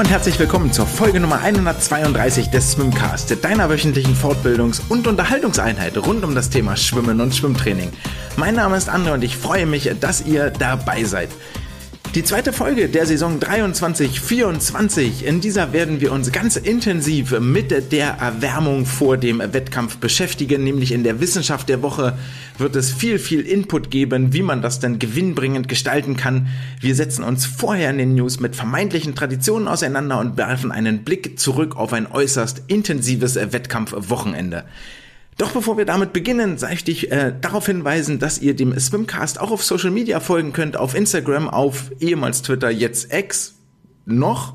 und herzlich willkommen zur Folge Nummer 132 des Swimcast, deiner wöchentlichen Fortbildungs- und Unterhaltungseinheit rund um das Thema Schwimmen und Schwimmtraining. Mein Name ist André und ich freue mich, dass ihr dabei seid. Die zweite Folge der Saison 23-24. In dieser werden wir uns ganz intensiv mit der Erwärmung vor dem Wettkampf beschäftigen, nämlich in der Wissenschaft der Woche wird es viel, viel Input geben, wie man das denn gewinnbringend gestalten kann. Wir setzen uns vorher in den News mit vermeintlichen Traditionen auseinander und werfen einen Blick zurück auf ein äußerst intensives Wettkampfwochenende. Doch bevor wir damit beginnen, soll ich dich äh, darauf hinweisen, dass ihr dem Swimcast auch auf Social Media folgen könnt, auf Instagram, auf ehemals Twitter, jetzt X, noch,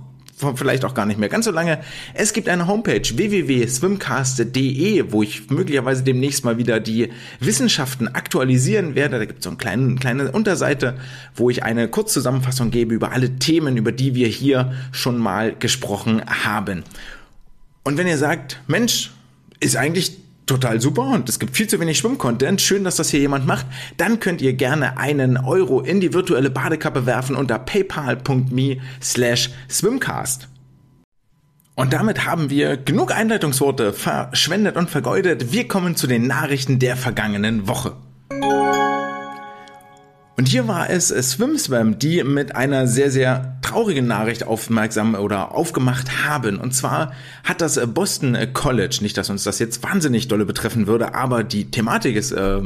vielleicht auch gar nicht mehr ganz so lange. Es gibt eine Homepage www.swimcast.de, wo ich möglicherweise demnächst mal wieder die Wissenschaften aktualisieren werde. Da gibt es so eine kleine, kleine Unterseite, wo ich eine Kurzzusammenfassung gebe über alle Themen, über die wir hier schon mal gesprochen haben. Und wenn ihr sagt, Mensch, ist eigentlich total super und es gibt viel zu wenig Schwimmcontent. Schön, dass das hier jemand macht. Dann könnt ihr gerne einen Euro in die virtuelle Badekappe werfen unter paypal.me slash swimcast. Und damit haben wir genug Einleitungsworte verschwendet und vergeudet. Wir kommen zu den Nachrichten der vergangenen Woche. Und hier war es SwimSwam, die mit einer sehr, sehr traurigen Nachricht aufmerksam oder aufgemacht haben. Und zwar hat das Boston College, nicht dass uns das jetzt wahnsinnig dolle betreffen würde, aber die Thematik ist äh,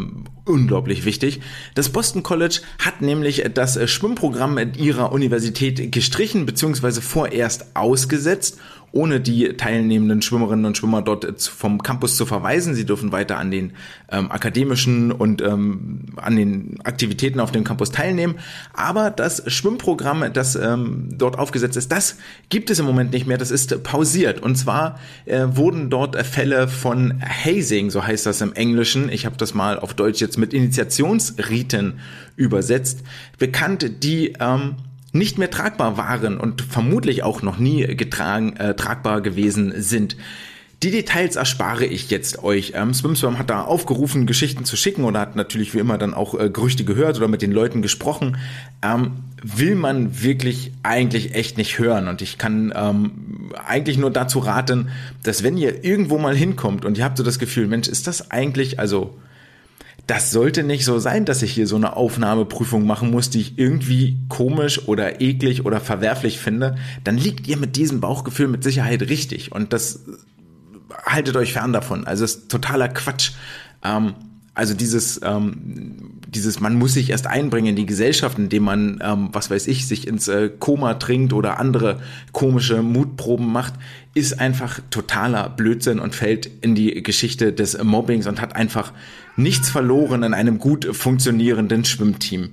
unglaublich wichtig. Das Boston College hat nämlich das Schwimmprogramm ihrer Universität gestrichen bzw. vorerst ausgesetzt ohne die teilnehmenden Schwimmerinnen und Schwimmer dort vom Campus zu verweisen. Sie dürfen weiter an den ähm, akademischen und ähm, an den Aktivitäten auf dem Campus teilnehmen. Aber das Schwimmprogramm, das ähm, dort aufgesetzt ist, das gibt es im Moment nicht mehr. Das ist pausiert. Und zwar äh, wurden dort Fälle von Hazing, so heißt das im Englischen. Ich habe das mal auf Deutsch jetzt mit Initiationsriten übersetzt. Bekannt, die ähm, nicht mehr tragbar waren und vermutlich auch noch nie getragen, äh, tragbar gewesen sind. Die Details erspare ich jetzt euch. Ähm, SwimSwam hat da aufgerufen, Geschichten zu schicken oder hat natürlich wie immer dann auch äh, Gerüchte gehört oder mit den Leuten gesprochen. Ähm, will man wirklich eigentlich echt nicht hören. Und ich kann ähm, eigentlich nur dazu raten, dass wenn ihr irgendwo mal hinkommt und ihr habt so das Gefühl, Mensch, ist das eigentlich, also das sollte nicht so sein, dass ich hier so eine Aufnahmeprüfung machen muss, die ich irgendwie komisch oder eklig oder verwerflich finde, dann liegt ihr mit diesem Bauchgefühl mit Sicherheit richtig. Und das haltet euch fern davon. Also ist totaler Quatsch. Ähm, also dieses, ähm, dieses, man muss sich erst einbringen in die Gesellschaft, indem man, ähm, was weiß ich, sich ins äh, Koma trinkt oder andere komische Mutproben macht, ist einfach totaler Blödsinn und fällt in die Geschichte des Mobbings und hat einfach nichts verloren in einem gut funktionierenden Schwimmteam.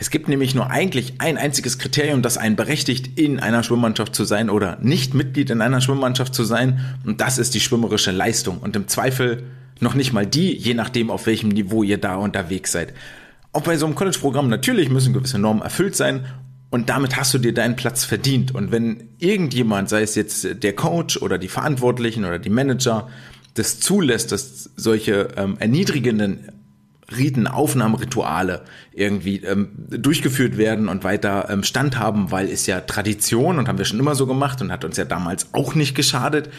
Es gibt nämlich nur eigentlich ein einziges Kriterium, das einen berechtigt, in einer Schwimmmannschaft zu sein oder nicht Mitglied in einer Schwimmmannschaft zu sein, und das ist die schwimmerische Leistung. Und im Zweifel noch nicht mal die, je nachdem, auf welchem Niveau ihr da unterwegs seid. Auch bei so einem College-Programm natürlich müssen gewisse Normen erfüllt sein und damit hast du dir deinen Platz verdient. Und wenn irgendjemand, sei es jetzt der Coach oder die Verantwortlichen oder die Manager, das zulässt, dass solche ähm, erniedrigenden Riten, Aufnahmerituale irgendwie ähm, durchgeführt werden und weiter ähm, Stand haben, weil ist ja Tradition und haben wir schon immer so gemacht und hat uns ja damals auch nicht geschadet.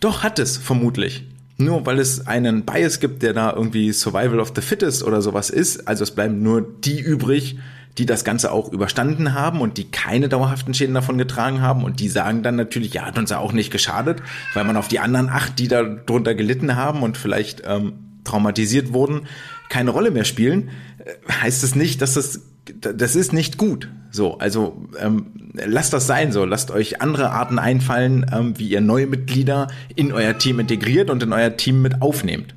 Doch hat es vermutlich nur weil es einen Bias gibt, der da irgendwie Survival of the Fittest oder sowas ist. Also es bleiben nur die übrig, die das Ganze auch überstanden haben und die keine dauerhaften Schäden davon getragen haben. Und die sagen dann natürlich, ja, hat uns ja auch nicht geschadet, weil man auf die anderen acht, die da drunter gelitten haben und vielleicht ähm, traumatisiert wurden, keine Rolle mehr spielen. Äh, heißt es nicht, dass das das ist nicht gut. So, also ähm, lasst das sein so. Lasst euch andere Arten einfallen, ähm, wie ihr neue Mitglieder in euer Team integriert und in euer Team mit aufnehmt.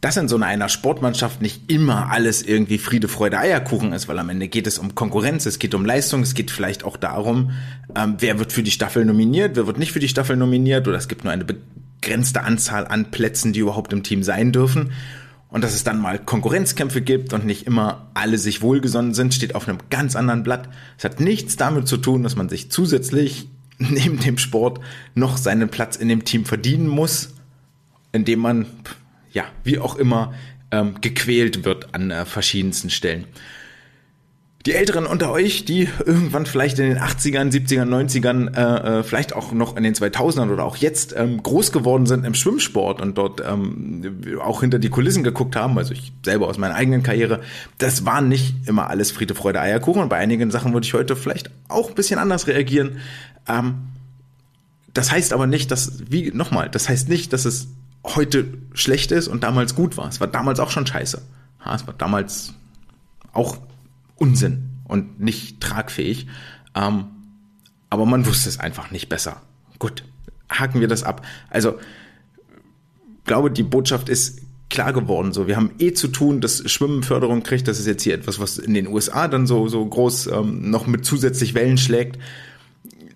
Dass in so einer Sportmannschaft nicht immer alles irgendwie Friede, Freude, Eierkuchen ist, weil am Ende geht es um Konkurrenz, es geht um Leistung, es geht vielleicht auch darum, ähm, wer wird für die Staffel nominiert, wer wird nicht für die Staffel nominiert oder es gibt nur eine begrenzte Anzahl an Plätzen, die überhaupt im Team sein dürfen. Und dass es dann mal Konkurrenzkämpfe gibt und nicht immer alle sich wohlgesonnen sind, steht auf einem ganz anderen Blatt. Es hat nichts damit zu tun, dass man sich zusätzlich neben dem Sport noch seinen Platz in dem Team verdienen muss, indem man, ja, wie auch immer, ähm, gequält wird an äh, verschiedensten Stellen. Die Älteren unter euch, die irgendwann vielleicht in den 80ern, 70ern, 90ern, äh, vielleicht auch noch in den 2000ern oder auch jetzt ähm, groß geworden sind im Schwimmsport und dort ähm, auch hinter die Kulissen geguckt haben, also ich selber aus meiner eigenen Karriere, das war nicht immer alles Friede, Freude, Eierkuchen und bei einigen Sachen würde ich heute vielleicht auch ein bisschen anders reagieren. Ähm, das heißt aber nicht, dass, wie, nochmal, das heißt nicht, dass es heute schlecht ist und damals gut war. Es war damals auch schon scheiße. Ja, es war damals auch Unsinn und nicht tragfähig. Ähm, aber man wusste es einfach nicht besser. Gut, haken wir das ab. Also, glaube, die Botschaft ist klar geworden. So, wir haben eh zu tun, dass Schwimmen Förderung kriegt. Das ist jetzt hier etwas, was in den USA dann so so groß ähm, noch mit zusätzlich Wellen schlägt.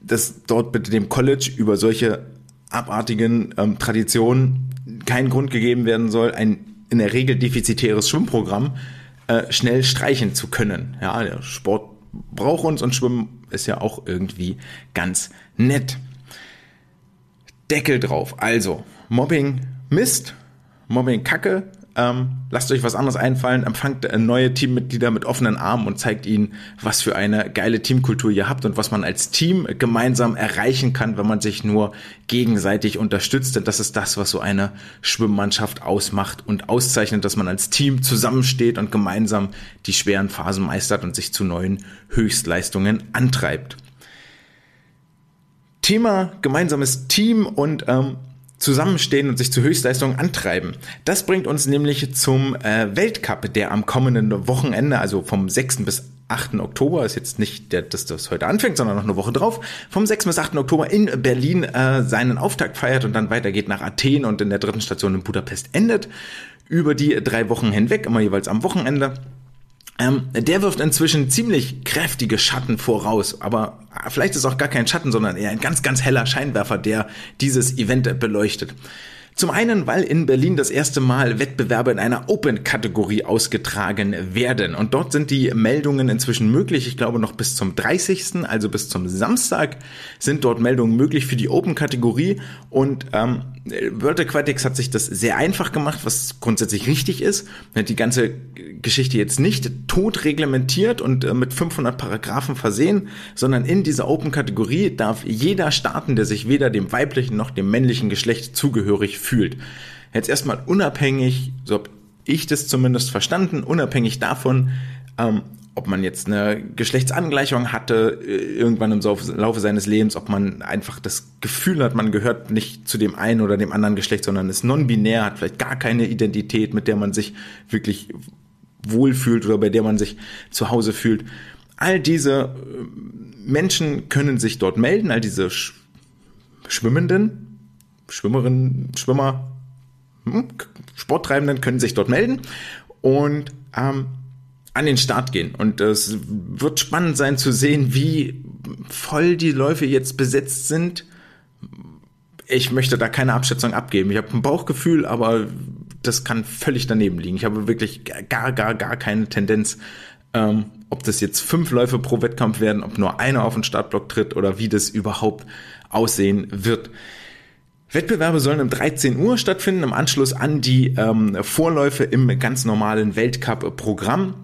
Dass dort bitte dem College über solche abartigen ähm, Traditionen kein Grund gegeben werden soll, ein in der Regel defizitäres Schwimmprogramm äh, schnell streichen zu können. Ja, der Sport braucht uns und Schwimmen ist ja auch irgendwie ganz nett. Deckel drauf. Also, Mobbing Mist, Mobbing Kacke, ähm, lasst euch was anderes einfallen, empfangt äh, neue Teammitglieder mit offenen Armen und zeigt ihnen, was für eine geile Teamkultur ihr habt und was man als Team gemeinsam erreichen kann, wenn man sich nur gegenseitig unterstützt. Denn das ist das, was so eine Schwimmmannschaft ausmacht und auszeichnet, dass man als Team zusammensteht und gemeinsam die schweren Phasen meistert und sich zu neuen Höchstleistungen antreibt. Thema gemeinsames Team und ähm, zusammenstehen und sich zu Höchstleistungen antreiben. Das bringt uns nämlich zum äh, Weltcup, der am kommenden Wochenende, also vom 6. bis 8. Oktober, ist jetzt nicht, der, dass das heute anfängt, sondern noch eine Woche drauf, vom 6. bis 8. Oktober in Berlin äh, seinen Auftakt feiert und dann weitergeht nach Athen und in der dritten Station in Budapest endet. Über die drei Wochen hinweg, immer jeweils am Wochenende. Ähm, der wirft inzwischen ziemlich kräftige Schatten voraus, aber vielleicht ist auch gar kein Schatten, sondern eher ein ganz, ganz heller Scheinwerfer, der dieses Event beleuchtet. Zum einen, weil in Berlin das erste Mal Wettbewerbe in einer Open-Kategorie ausgetragen werden. Und dort sind die Meldungen inzwischen möglich. Ich glaube noch bis zum 30., also bis zum Samstag, sind dort Meldungen möglich für die Open-Kategorie. Und ähm, World Aquatics hat sich das sehr einfach gemacht, was grundsätzlich richtig ist. Hat die ganze Geschichte jetzt nicht tot reglementiert und äh, mit 500 Paragraphen versehen, sondern in dieser Open-Kategorie darf jeder starten, der sich weder dem weiblichen noch dem männlichen Geschlecht zugehörig. Jetzt erstmal unabhängig, so habe ich das zumindest verstanden, unabhängig davon, ähm, ob man jetzt eine Geschlechtsangleichung hatte äh, irgendwann im Laufe seines Lebens, ob man einfach das Gefühl hat, man gehört nicht zu dem einen oder dem anderen Geschlecht, sondern ist non-binär, hat vielleicht gar keine Identität, mit der man sich wirklich wohlfühlt oder bei der man sich zu Hause fühlt. All diese äh, Menschen können sich dort melden, all diese Schwimmenden, Schwimmerinnen, Schwimmer, hm, Sporttreibenden können sich dort melden und ähm, an den Start gehen. Und es wird spannend sein zu sehen, wie voll die Läufe jetzt besetzt sind. Ich möchte da keine Abschätzung abgeben. Ich habe ein Bauchgefühl, aber das kann völlig daneben liegen. Ich habe wirklich gar, gar, gar keine Tendenz, ähm, ob das jetzt fünf Läufe pro Wettkampf werden, ob nur einer auf den Startblock tritt oder wie das überhaupt aussehen wird. Wettbewerbe sollen um 13 Uhr stattfinden, im Anschluss an die ähm, Vorläufe im ganz normalen Weltcup-Programm.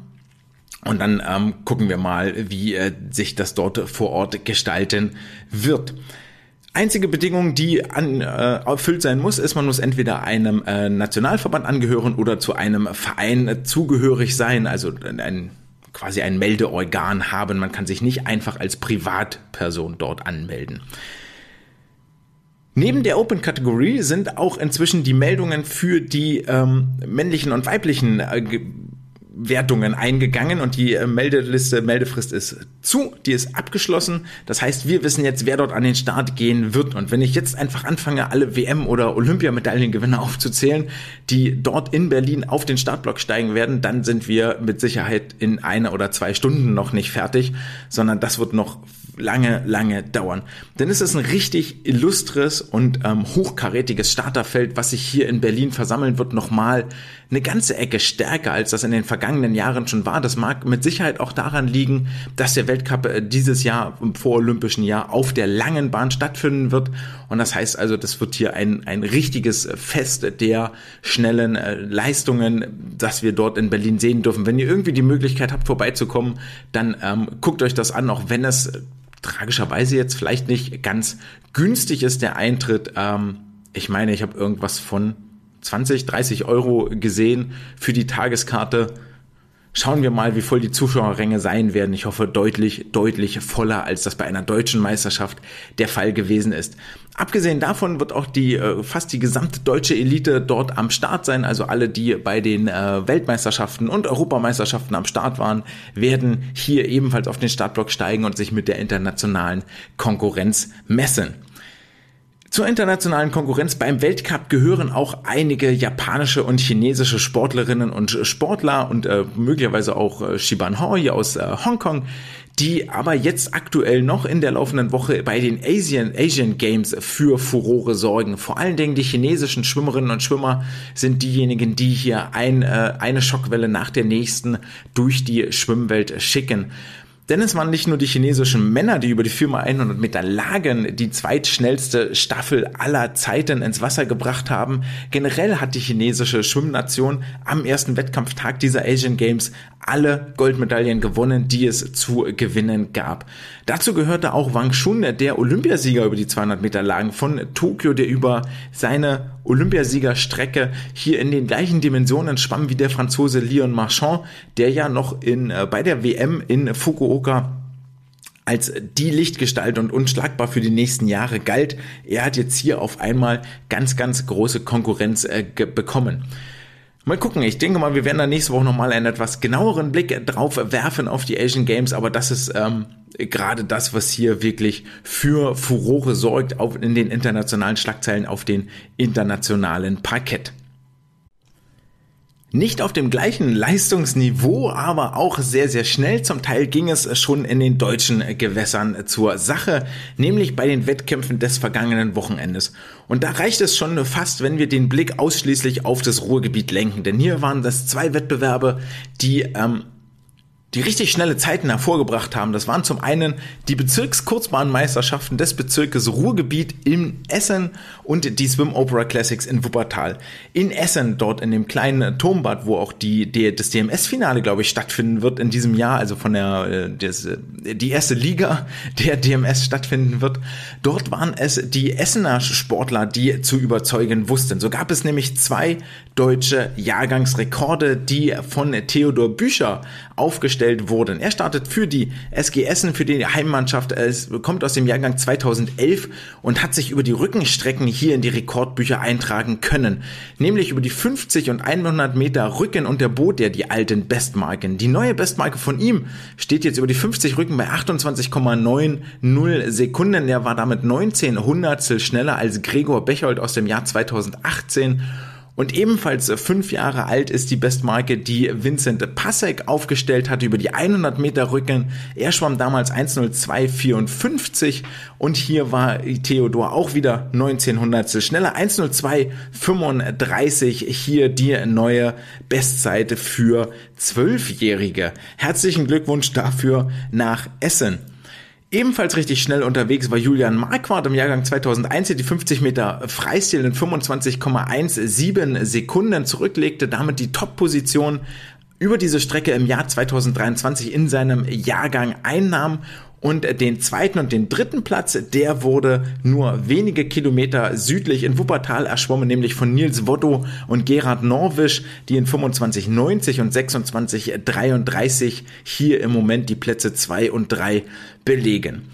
Und dann ähm, gucken wir mal, wie äh, sich das dort vor Ort gestalten wird. Einzige Bedingung, die an, äh, erfüllt sein muss, ist, man muss entweder einem äh, Nationalverband angehören oder zu einem Verein zugehörig sein, also ein quasi ein Meldeorgan haben. Man kann sich nicht einfach als Privatperson dort anmelden. Neben der Open-Kategorie sind auch inzwischen die Meldungen für die ähm, männlichen und weiblichen äh, Wertungen eingegangen und die äh, Meldeliste, Meldefrist ist zu, die ist abgeschlossen. Das heißt, wir wissen jetzt, wer dort an den Start gehen wird. Und wenn ich jetzt einfach anfange, alle WM- oder Olympiamedaillengewinner aufzuzählen, die dort in Berlin auf den Startblock steigen werden, dann sind wir mit Sicherheit in einer oder zwei Stunden noch nicht fertig, sondern das wird noch lange, lange dauern. Denn es ist ein richtig illustres und ähm, hochkarätiges Starterfeld, was sich hier in Berlin versammeln wird, nochmal eine ganze Ecke stärker, als das in den vergangenen Jahren schon war. Das mag mit Sicherheit auch daran liegen, dass der Weltcup äh, dieses Jahr im vorolympischen Jahr auf der langen Bahn stattfinden wird. Und das heißt also, das wird hier ein, ein richtiges Fest der schnellen äh, Leistungen, das wir dort in Berlin sehen dürfen. Wenn ihr irgendwie die Möglichkeit habt, vorbeizukommen, dann ähm, guckt euch das an, auch wenn es tragischerweise jetzt vielleicht nicht ganz günstig ist, der Eintritt. Ähm, ich meine, ich habe irgendwas von 20, 30 Euro gesehen für die Tageskarte. Schauen wir mal, wie voll die Zuschauerränge sein werden. Ich hoffe deutlich, deutlich voller, als das bei einer deutschen Meisterschaft der Fall gewesen ist. Abgesehen davon wird auch die äh, fast die gesamte deutsche Elite dort am Start sein. Also alle, die bei den äh, Weltmeisterschaften und Europameisterschaften am Start waren, werden hier ebenfalls auf den Startblock steigen und sich mit der internationalen Konkurrenz messen. Zur internationalen Konkurrenz beim Weltcup gehören auch einige japanische und chinesische Sportlerinnen und Sportler und äh, möglicherweise auch äh, Shiban Hoi aus äh, Hongkong, die aber jetzt aktuell noch in der laufenden Woche bei den Asian, Asian Games für Furore sorgen. Vor allen Dingen die chinesischen Schwimmerinnen und Schwimmer sind diejenigen, die hier ein, äh, eine Schockwelle nach der nächsten durch die Schwimmwelt schicken. Denn es waren nicht nur die chinesischen Männer, die über die 4x100 Meter Lagen die zweitschnellste Staffel aller Zeiten ins Wasser gebracht haben. Generell hat die chinesische Schwimmnation am ersten Wettkampftag dieser Asian Games alle Goldmedaillen gewonnen, die es zu gewinnen gab. Dazu gehörte auch Wang Shun, der Olympiasieger über die 200 Meter Lagen von Tokio, der über seine Olympiasiegerstrecke hier in den gleichen Dimensionen schwamm wie der Franzose Leon Marchand, der ja noch in, äh, bei der WM in Fukuoka als die Lichtgestalt und unschlagbar für die nächsten Jahre galt. Er hat jetzt hier auf einmal ganz, ganz große Konkurrenz äh, bekommen. Mal gucken, ich denke mal, wir werden da nächste Woche nochmal einen etwas genaueren Blick drauf werfen auf die Asian Games, aber das ist ähm, gerade das, was hier wirklich für Furore sorgt auf, in den internationalen Schlagzeilen auf den internationalen Parkett. Nicht auf dem gleichen Leistungsniveau, aber auch sehr, sehr schnell. Zum Teil ging es schon in den deutschen Gewässern zur Sache, nämlich bei den Wettkämpfen des vergangenen Wochenendes. Und da reicht es schon fast, wenn wir den Blick ausschließlich auf das Ruhrgebiet lenken. Denn hier waren das zwei Wettbewerbe, die ähm, die richtig schnelle Zeiten hervorgebracht haben. Das waren zum einen die Bezirkskurzbahnmeisterschaften des Bezirkes Ruhrgebiet in Essen und die Swim Opera Classics in Wuppertal. In Essen, dort in dem kleinen Turmbad, wo auch die, die das DMS-Finale, glaube ich, stattfinden wird in diesem Jahr, also von der äh, des, äh, die erste Liga der DMS stattfinden wird. Dort waren es die Essener Sportler, die zu überzeugen wussten. So gab es nämlich zwei deutsche Jahrgangsrekorde, die von Theodor Bücher aufgestellt wurden. Er startet für die SG Essen, für die Heimmannschaft. Es kommt aus dem Jahrgang 2011 und hat sich über die Rückenstrecken hier in die Rekordbücher eintragen können. Nämlich über die 50 und 100 Meter Rücken und der Boot, der die alten Bestmarken. Die neue Bestmarke von ihm steht jetzt über die 50 Rücken bei 28,90 Sekunden. Er war damit 19 Hundertstel schneller als Gregor Bechold aus dem Jahr 2018 und ebenfalls fünf Jahre alt ist die Bestmarke, die Vincent Passek aufgestellt hatte über die 100 Meter Rücken. Er schwamm damals 1.02.54 und hier war Theodor auch wieder 1900 schneller. 1.02.35 hier die neue Bestzeit für Zwölfjährige. Herzlichen Glückwunsch dafür nach Essen. Ebenfalls richtig schnell unterwegs war Julian Marquardt im Jahrgang 2001, der die 50 Meter Freistil in 25,17 Sekunden zurücklegte, damit die Top-Position über diese Strecke im Jahr 2023 in seinem Jahrgang einnahm und den zweiten und den dritten Platz, der wurde nur wenige Kilometer südlich in Wuppertal erschwommen, nämlich von Nils Wotto und Gerhard Norwisch, die in 25,90 und 26,33 hier im Moment die Plätze zwei und drei belegen.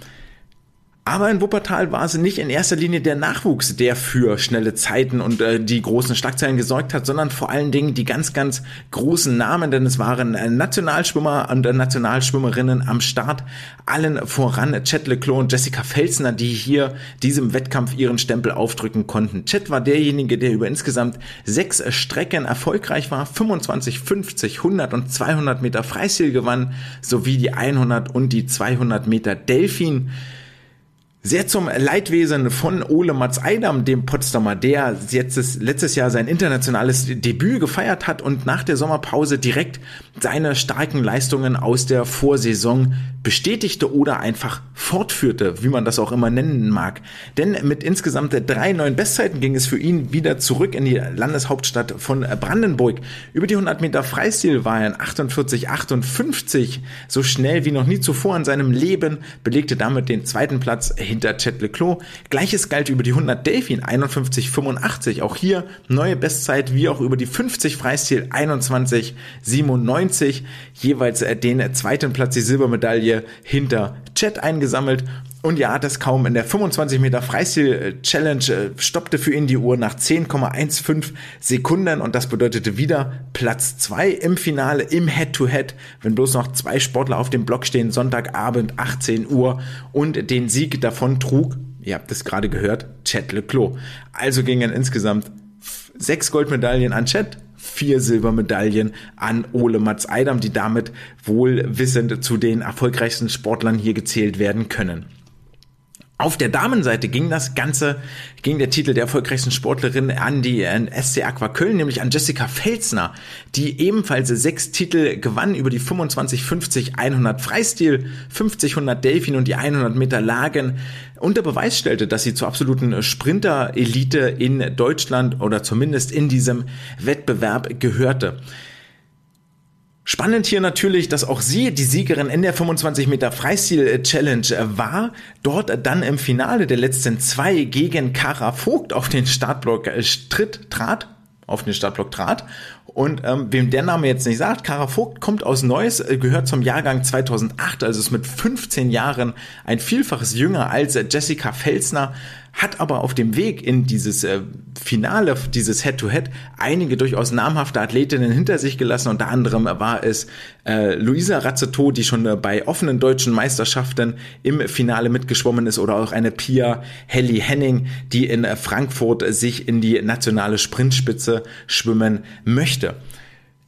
Aber in Wuppertal war es nicht in erster Linie der Nachwuchs, der für schnelle Zeiten und äh, die großen Schlagzeilen gesorgt hat, sondern vor allen Dingen die ganz, ganz großen Namen, denn es waren äh, Nationalschwimmer und äh, Nationalschwimmerinnen am Start, allen voran Chet Leclos und Jessica Felsner, die hier diesem Wettkampf ihren Stempel aufdrücken konnten. Chet war derjenige, der über insgesamt sechs Strecken erfolgreich war, 25, 50, 100 und 200 Meter Freistil gewann, sowie die 100 und die 200 Meter Delfin. Sehr zum Leidwesen von Ole Mats Eidam, dem Potsdamer, der jetzt letztes Jahr sein internationales Debüt gefeiert hat und nach der Sommerpause direkt seine starken Leistungen aus der Vorsaison bestätigte oder einfach fortführte, wie man das auch immer nennen mag. Denn mit insgesamt drei neuen Bestzeiten ging es für ihn wieder zurück in die Landeshauptstadt von Brandenburg. Über die 100 Meter Freistil war er in 48,58 so schnell wie noch nie zuvor in seinem Leben, belegte damit den zweiten Platz hinter Chet Leclos. Gleiches galt über die 100 Delfin 51,85. Auch hier neue Bestzeit wie auch über die 50 Freistil 21,97. Jeweils den zweiten Platz die Silbermedaille hinter Chet eingesammelt. Und ja, das kaum in der 25 Meter Freistil-Challenge äh, stoppte für ihn die Uhr nach 10,15 Sekunden und das bedeutete wieder Platz 2 im Finale im Head-to-Head, -Head, wenn bloß noch zwei Sportler auf dem Block stehen, Sonntagabend 18 Uhr und den Sieg davon trug, ihr habt es gerade gehört, Chet Leclos. Also gingen insgesamt sechs Goldmedaillen an Chet, vier Silbermedaillen an Ole Mats Eidam, die damit wohl wissend zu den erfolgreichsten Sportlern hier gezählt werden können. Auf der Damenseite ging das Ganze, ging der Titel der erfolgreichsten Sportlerin an die SC Aqua Köln, nämlich an Jessica Felsner, die ebenfalls sechs Titel gewann über die 25, 50, 100 Freistil, 50, 100 Delfin und die 100 Meter Lagen unter Beweis stellte, dass sie zur absoluten Sprinter-Elite in Deutschland oder zumindest in diesem Wettbewerb gehörte. Spannend hier natürlich, dass auch sie die Siegerin in der 25 Meter Freistil Challenge war, dort dann im Finale der letzten zwei gegen Kara Vogt auf den Startblock äh, tritt, trat, auf den Startblock trat. Und ähm, wem der Name jetzt nicht sagt, Kara Vogt kommt aus Neuss, äh, gehört zum Jahrgang 2008, also ist mit 15 Jahren ein Vielfaches jünger als Jessica Felsner, hat aber auf dem Weg in dieses äh, Finale, dieses Head-to-Head, -Head, einige durchaus namhafte Athletinnen hinter sich gelassen. Unter anderem war es äh, Luisa Razzetto, die schon äh, bei offenen deutschen Meisterschaften im Finale mitgeschwommen ist, oder auch eine Pia Helly Henning, die in äh, Frankfurt sich in die nationale Sprintspitze schwimmen möchte.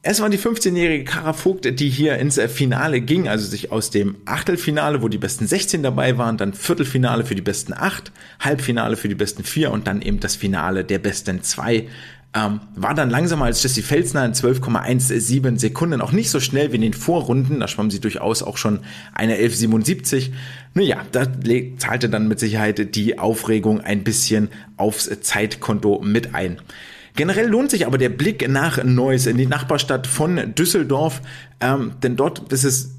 Es war die 15-jährige Kara Vogt, die hier ins Finale ging, also sich aus dem Achtelfinale, wo die besten 16 dabei waren, dann Viertelfinale für die besten 8, Halbfinale für die besten 4 und dann eben das Finale der besten 2 ähm, war dann langsamer als Jessie Felsner in 12,17 Sekunden, auch nicht so schnell wie in den Vorrunden, da schwamm sie durchaus auch schon eine 11,77. Naja, da zahlte dann mit Sicherheit die Aufregung ein bisschen aufs Zeitkonto mit ein. Generell lohnt sich aber der Blick nach Neuss in die Nachbarstadt von Düsseldorf, ähm, denn dort ist es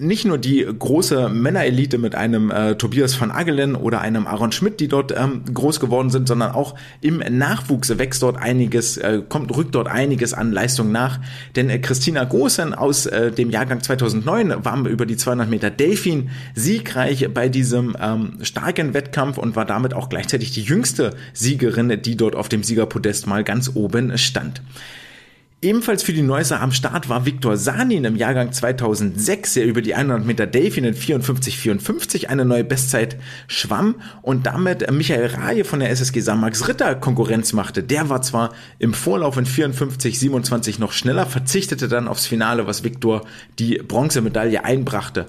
nicht nur die große Männerelite mit einem äh, Tobias von Agelen oder einem Aaron Schmidt, die dort ähm, groß geworden sind, sondern auch im Nachwuchs wächst dort einiges, äh, kommt, rückt dort einiges an Leistung nach. Denn äh, Christina Großen aus äh, dem Jahrgang 2009 war über die 200 Meter Delfin siegreich bei diesem ähm, starken Wettkampf und war damit auch gleichzeitig die jüngste Siegerin, die dort auf dem Siegerpodest mal ganz oben stand. Ebenfalls für die Neusser am Start war Viktor Sanin im Jahrgang 2006, der über die 100 Meter Delfin in 54,54 eine neue Bestzeit schwamm und damit Michael Raje von der SSG Samax Ritter Konkurrenz machte. Der war zwar im Vorlauf in 54,27 noch schneller, verzichtete dann aufs Finale, was Viktor die Bronzemedaille einbrachte.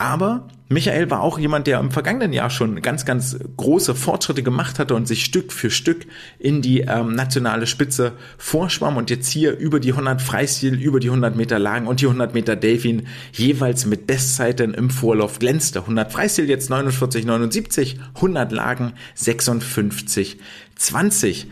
Aber Michael war auch jemand, der im vergangenen Jahr schon ganz, ganz große Fortschritte gemacht hatte und sich Stück für Stück in die ähm, nationale Spitze vorschwamm und jetzt hier über die 100 Freistil, über die 100 Meter Lagen und die 100 Meter Delfin jeweils mit Bestzeiten im Vorlauf glänzte. 100 Freistil jetzt 49,79, 100 Lagen 56,20.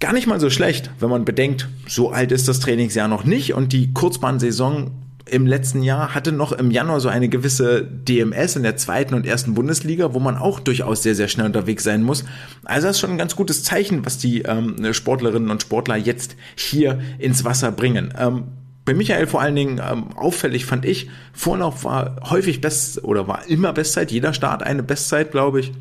Gar nicht mal so schlecht, wenn man bedenkt, so alt ist das Trainingsjahr noch nicht und die Kurzbahnsaison im letzten Jahr hatte noch im Januar so eine gewisse DMS in der zweiten und ersten Bundesliga, wo man auch durchaus sehr, sehr schnell unterwegs sein muss. Also das ist schon ein ganz gutes Zeichen, was die ähm, Sportlerinnen und Sportler jetzt hier ins Wasser bringen. Ähm, bei Michael vor allen Dingen ähm, auffällig fand ich, Vorlauf war häufig Best oder war immer Bestzeit, jeder Start eine Bestzeit, glaube ich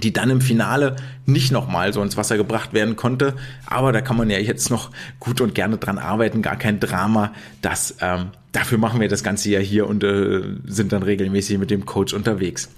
die dann im Finale nicht nochmal so ins Wasser gebracht werden konnte. Aber da kann man ja jetzt noch gut und gerne dran arbeiten, gar kein Drama. Das, ähm, dafür machen wir das Ganze ja hier und äh, sind dann regelmäßig mit dem Coach unterwegs.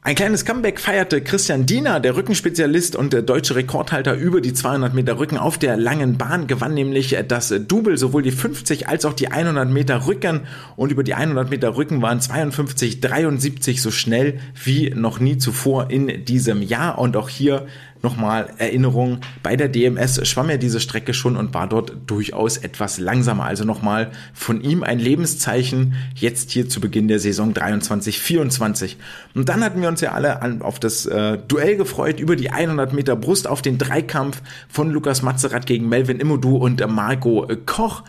Ein kleines Comeback feierte Christian Diener, der Rückenspezialist und der deutsche Rekordhalter über die 200 Meter Rücken auf der langen Bahn, gewann nämlich das Double, sowohl die 50 als auch die 100 Meter Rücken. Und über die 100 Meter Rücken waren 52, 73 so schnell wie noch nie zuvor in diesem Jahr. Und auch hier nochmal Erinnerung, bei der DMS schwamm er diese Strecke schon und war dort durchaus etwas langsamer. Also nochmal von ihm ein Lebenszeichen jetzt hier zu Beginn der Saison 23, 24. Und dann hatten wir uns ja alle an, auf das äh, Duell gefreut über die 100 Meter Brust auf den Dreikampf von Lukas Mazerat gegen Melvin Imodu und Marco Koch.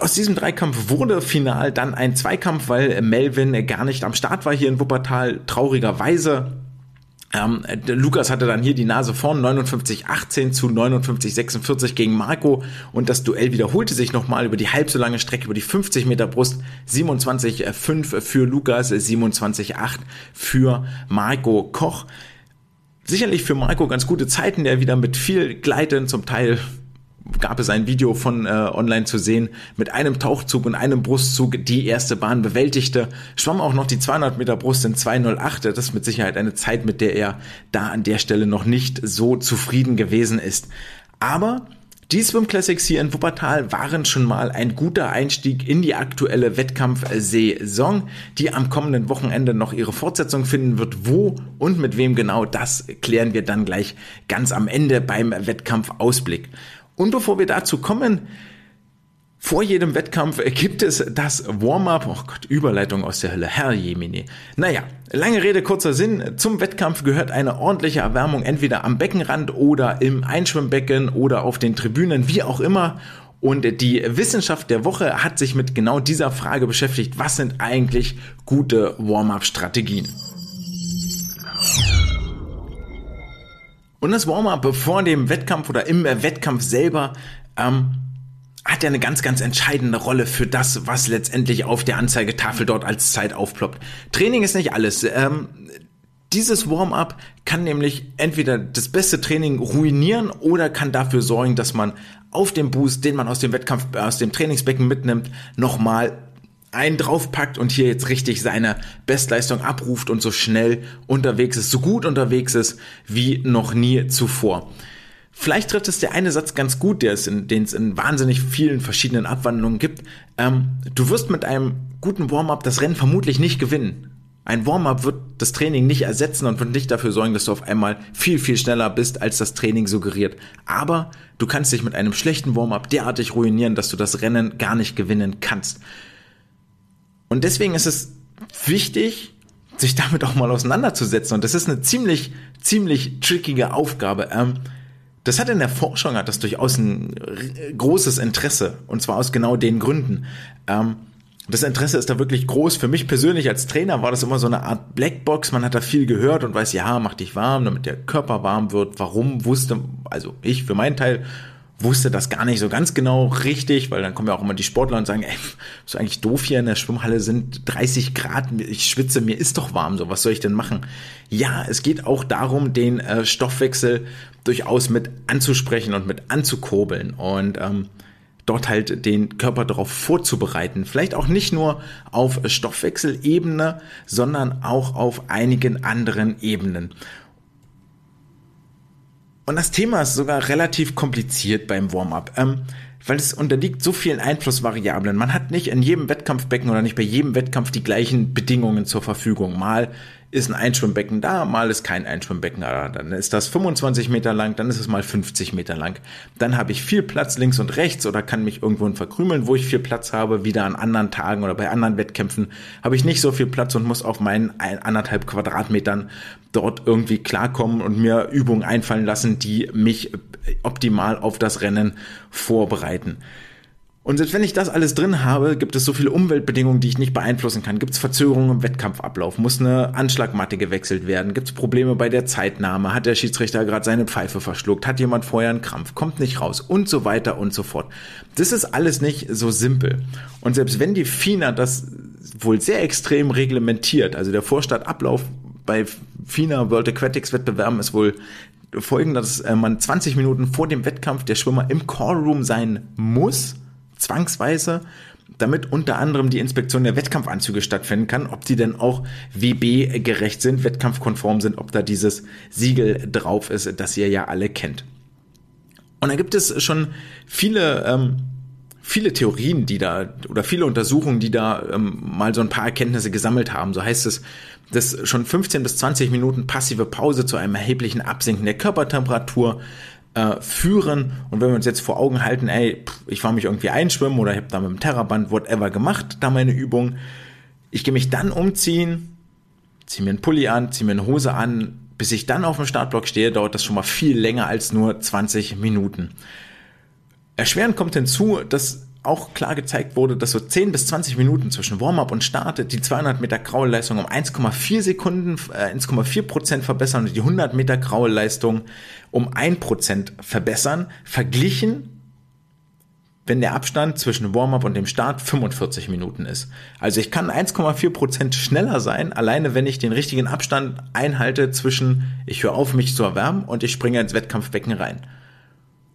Aus diesem Dreikampf wurde final dann ein Zweikampf, weil Melvin gar nicht am Start war hier in Wuppertal, traurigerweise. Ähm, Lukas hatte dann hier die Nase vorn, 59-18 zu 59-46 gegen Marco und das Duell wiederholte sich nochmal über die halb so lange Strecke, über die 50 Meter Brust, 27-5 für Lukas, 27-8 für Marco Koch. Sicherlich für Marco ganz gute Zeiten, der wieder mit viel Gleiten, zum Teil gab es ein Video von äh, online zu sehen, mit einem Tauchzug und einem Brustzug die erste Bahn bewältigte, schwamm auch noch die 200 Meter Brust in 208. Das ist mit Sicherheit eine Zeit, mit der er da an der Stelle noch nicht so zufrieden gewesen ist. Aber die Swim Classics hier in Wuppertal waren schon mal ein guter Einstieg in die aktuelle Wettkampfsaison, die am kommenden Wochenende noch ihre Fortsetzung finden wird. Wo und mit wem genau, das klären wir dann gleich ganz am Ende beim Wettkampfausblick. Und bevor wir dazu kommen, vor jedem Wettkampf gibt es das Warm-up. Oh Gott, Überleitung aus der Hölle. Herr Jemini. Naja, lange Rede, kurzer Sinn. Zum Wettkampf gehört eine ordentliche Erwärmung entweder am Beckenrand oder im Einschwimmbecken oder auf den Tribünen, wie auch immer. Und die Wissenschaft der Woche hat sich mit genau dieser Frage beschäftigt. Was sind eigentlich gute Warm-up-Strategien? Und das Warm-up vor dem Wettkampf oder im Wettkampf selber ähm, hat ja eine ganz, ganz entscheidende Rolle für das, was letztendlich auf der Anzeigetafel dort als Zeit aufploppt. Training ist nicht alles. Ähm, dieses Warm-up kann nämlich entweder das beste Training ruinieren oder kann dafür sorgen, dass man auf dem Boost, den man aus dem Wettkampf, aus dem Trainingsbecken mitnimmt, nochmal einen draufpackt und hier jetzt richtig seine Bestleistung abruft und so schnell unterwegs ist, so gut unterwegs ist wie noch nie zuvor. Vielleicht trifft es der eine Satz ganz gut, der es in, den es in wahnsinnig vielen verschiedenen Abwandlungen gibt. Ähm, du wirst mit einem guten Warm-up das Rennen vermutlich nicht gewinnen. Ein Warm-up wird das Training nicht ersetzen und wird nicht dafür sorgen, dass du auf einmal viel, viel schneller bist, als das Training suggeriert. Aber du kannst dich mit einem schlechten Warm-up derartig ruinieren, dass du das Rennen gar nicht gewinnen kannst. Und deswegen ist es wichtig, sich damit auch mal auseinanderzusetzen. Und das ist eine ziemlich, ziemlich trickige Aufgabe. Ähm, das hat in der Forschung hat das durchaus ein großes Interesse. Und zwar aus genau den Gründen. Ähm, das Interesse ist da wirklich groß. Für mich persönlich als Trainer war das immer so eine Art Blackbox. Man hat da viel gehört und weiß, ja, mach dich warm, damit der Körper warm wird. Warum wusste, also ich für meinen Teil wusste das gar nicht so ganz genau richtig, weil dann kommen ja auch immer die Sportler und sagen, ey, ist eigentlich doof hier in der Schwimmhalle sind 30 Grad, ich schwitze, mir ist doch warm, so was soll ich denn machen? Ja, es geht auch darum, den äh, Stoffwechsel durchaus mit anzusprechen und mit anzukurbeln und ähm, dort halt den Körper darauf vorzubereiten. Vielleicht auch nicht nur auf Stoffwechselebene, sondern auch auf einigen anderen Ebenen. Und das Thema ist sogar relativ kompliziert beim Warm-up, ähm, weil es unterliegt so vielen Einflussvariablen. Man hat nicht in jedem Wettkampfbecken oder nicht bei jedem Wettkampf die gleichen Bedingungen zur Verfügung. Mal ist ein Einschwimmbecken da, mal ist kein Einschwimmbecken da. Dann ist das 25 Meter lang, dann ist es mal 50 Meter lang. Dann habe ich viel Platz links und rechts oder kann mich irgendwo verkrümeln, wo ich viel Platz habe. Wieder an anderen Tagen oder bei anderen Wettkämpfen habe ich nicht so viel Platz und muss auf meinen anderthalb Quadratmetern dort irgendwie klarkommen und mir Übungen einfallen lassen, die mich optimal auf das Rennen vorbereiten. Und selbst wenn ich das alles drin habe, gibt es so viele Umweltbedingungen, die ich nicht beeinflussen kann. Gibt es Verzögerungen im Wettkampfablauf? Muss eine Anschlagmatte gewechselt werden? Gibt es Probleme bei der Zeitnahme? Hat der Schiedsrichter gerade seine Pfeife verschluckt? Hat jemand vorher einen Krampf? Kommt nicht raus? Und so weiter und so fort. Das ist alles nicht so simpel. Und selbst wenn die FINA das wohl sehr extrem reglementiert, also der Vorstadtablauf bei FINA World Aquatics Wettbewerben ist wohl folgender, dass äh, man 20 Minuten vor dem Wettkampf der Schwimmer im Callroom sein muss zwangsweise, damit unter anderem die Inspektion der Wettkampfanzüge stattfinden kann, ob die denn auch WB gerecht sind, wettkampfkonform sind, ob da dieses Siegel drauf ist, das ihr ja alle kennt. Und da gibt es schon viele ähm, viele Theorien, die da oder viele Untersuchungen, die da ähm, mal so ein paar Erkenntnisse gesammelt haben. So heißt es, dass schon 15 bis 20 Minuten passive Pause zu einem erheblichen Absinken der Körpertemperatur äh, führen. Und wenn wir uns jetzt vor Augen halten, ey, ich war mich irgendwie einschwimmen oder ich habe da mit dem Terraband whatever gemacht, da meine Übung. Ich gehe mich dann umziehen, ziehe mir einen Pulli an, ziehe mir eine Hose an. Bis ich dann auf dem Startblock stehe, dauert das schon mal viel länger als nur 20 Minuten. Erschwerend kommt hinzu, dass auch klar gezeigt wurde, dass so 10 bis 20 Minuten zwischen Warm-up und Start die 200 Meter Kraulleistung um 1,4 Sekunden, äh, 1,4 Prozent verbessern und die 100 Meter Kraulleistung um 1 Prozent verbessern, verglichen wenn der Abstand zwischen Warm-up und dem Start 45 Minuten ist. Also ich kann 1,4 Prozent schneller sein, alleine wenn ich den richtigen Abstand einhalte zwischen ich höre auf, mich zu erwärmen und ich springe ins Wettkampfbecken rein.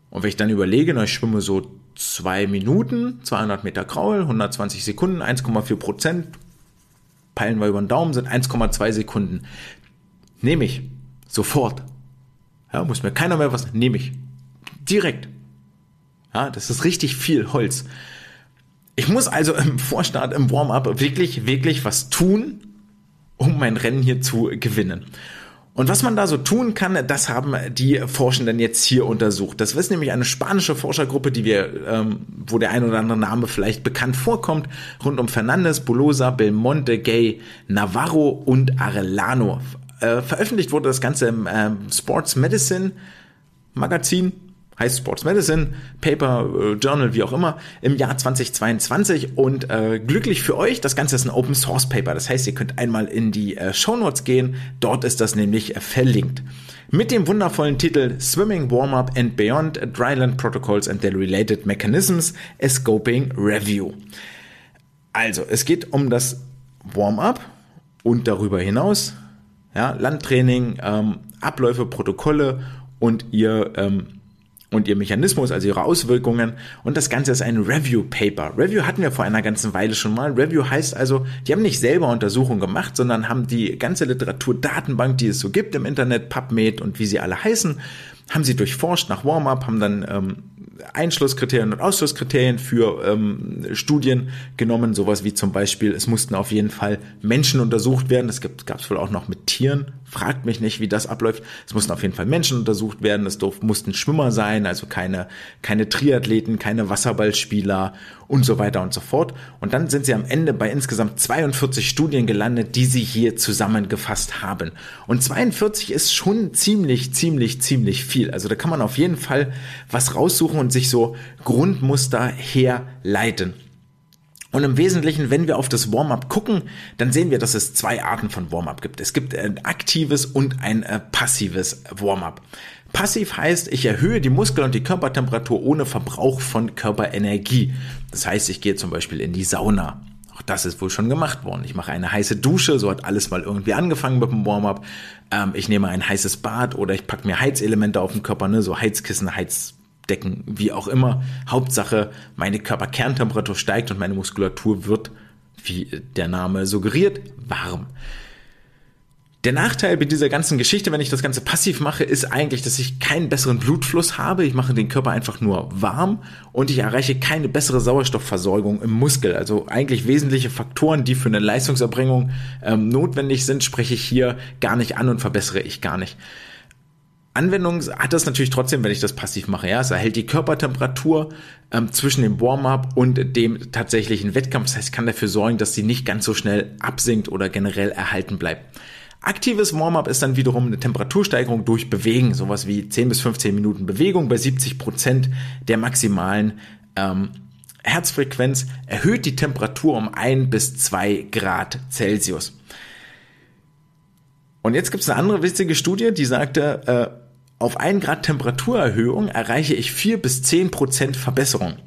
Und wenn ich dann überlege, na, ich schwimme so zwei Minuten, 200 Meter Kraul, 120 Sekunden, 1,4 Prozent, peilen wir über den Daumen, sind 1,2 Sekunden. Nehme ich. Sofort. Ja, muss mir keiner mehr was, nehme ich. Direkt. Ja, das ist richtig viel Holz. Ich muss also im Vorstart, im Warm-up wirklich, wirklich was tun, um mein Rennen hier zu gewinnen. Und was man da so tun kann, das haben die Forschenden jetzt hier untersucht. Das ist nämlich eine spanische Forschergruppe, die wir, ähm, wo der ein oder andere Name vielleicht bekannt vorkommt, rund um Fernandez, Bolosa, Belmonte, Gay, Navarro und Arellano. Äh, veröffentlicht wurde das Ganze im äh, Sports Medicine Magazin heißt Sports Medicine, Paper, äh, Journal, wie auch immer, im Jahr 2022 und äh, glücklich für euch, das Ganze ist ein Open Source Paper, das heißt, ihr könnt einmal in die äh, Show Notes gehen, dort ist das nämlich äh, verlinkt. Mit dem wundervollen Titel Swimming Warm-Up and Beyond Dryland Protocols and their Related Mechanisms, a Scoping Review. Also, es geht um das Warm-Up und darüber hinaus, ja, Landtraining, ähm, Abläufe, Protokolle und ihr ähm, und ihr Mechanismus, also ihre Auswirkungen. Und das Ganze ist ein Review Paper. Review hatten wir vor einer ganzen Weile schon mal. Review heißt also, die haben nicht selber Untersuchungen gemacht, sondern haben die ganze Literaturdatenbank, die es so gibt im Internet, PubMed und wie sie alle heißen, haben sie durchforscht nach Warm-up, haben dann ähm, Einschlusskriterien und Ausschlusskriterien für ähm, Studien genommen, sowas wie zum Beispiel, es mussten auf jeden Fall Menschen untersucht werden, das gab es wohl auch noch mit Tieren, fragt mich nicht, wie das abläuft, es mussten auf jeden Fall Menschen untersucht werden, es durften, mussten Schwimmer sein, also keine, keine Triathleten, keine Wasserballspieler und so weiter und so fort. Und dann sind sie am Ende bei insgesamt 42 Studien gelandet, die sie hier zusammengefasst haben. Und 42 ist schon ziemlich, ziemlich, ziemlich viel. Also da kann man auf jeden Fall was raussuchen und sich so Grundmuster herleiten. Und im Wesentlichen, wenn wir auf das Warm-up gucken, dann sehen wir, dass es zwei Arten von Warm-up gibt. Es gibt ein aktives und ein äh, passives Warm-up. Passiv heißt, ich erhöhe die Muskel- und die Körpertemperatur ohne Verbrauch von Körperenergie. Das heißt, ich gehe zum Beispiel in die Sauna. Auch das ist wohl schon gemacht worden. Ich mache eine heiße Dusche, so hat alles mal irgendwie angefangen mit dem Warm-up. Ähm, ich nehme ein heißes Bad oder ich packe mir Heizelemente auf den Körper, ne, so Heizkissen, Heiz Decken, wie auch immer. Hauptsache, meine Körperkerntemperatur steigt und meine Muskulatur wird, wie der Name suggeriert, warm. Der Nachteil bei dieser ganzen Geschichte, wenn ich das Ganze passiv mache, ist eigentlich, dass ich keinen besseren Blutfluss habe. Ich mache den Körper einfach nur warm und ich erreiche keine bessere Sauerstoffversorgung im Muskel. Also eigentlich wesentliche Faktoren, die für eine Leistungserbringung ähm, notwendig sind, spreche ich hier gar nicht an und verbessere ich gar nicht. Anwendung hat das natürlich trotzdem, wenn ich das passiv mache. Ja, es erhält die Körpertemperatur ähm, zwischen dem Warm-up und dem tatsächlichen Wettkampf. Das heißt, ich kann dafür sorgen, dass sie nicht ganz so schnell absinkt oder generell erhalten bleibt. Aktives Warm-up ist dann wiederum eine Temperatursteigerung durch Bewegen, sowas wie 10 bis 15 Minuten Bewegung bei 70 Prozent der maximalen ähm, Herzfrequenz erhöht die Temperatur um ein bis zwei Grad Celsius. Und jetzt gibt es eine andere witzige Studie, die sagte, äh, auf ein Grad Temperaturerhöhung erreiche ich vier bis zehn Prozent Verbesserung.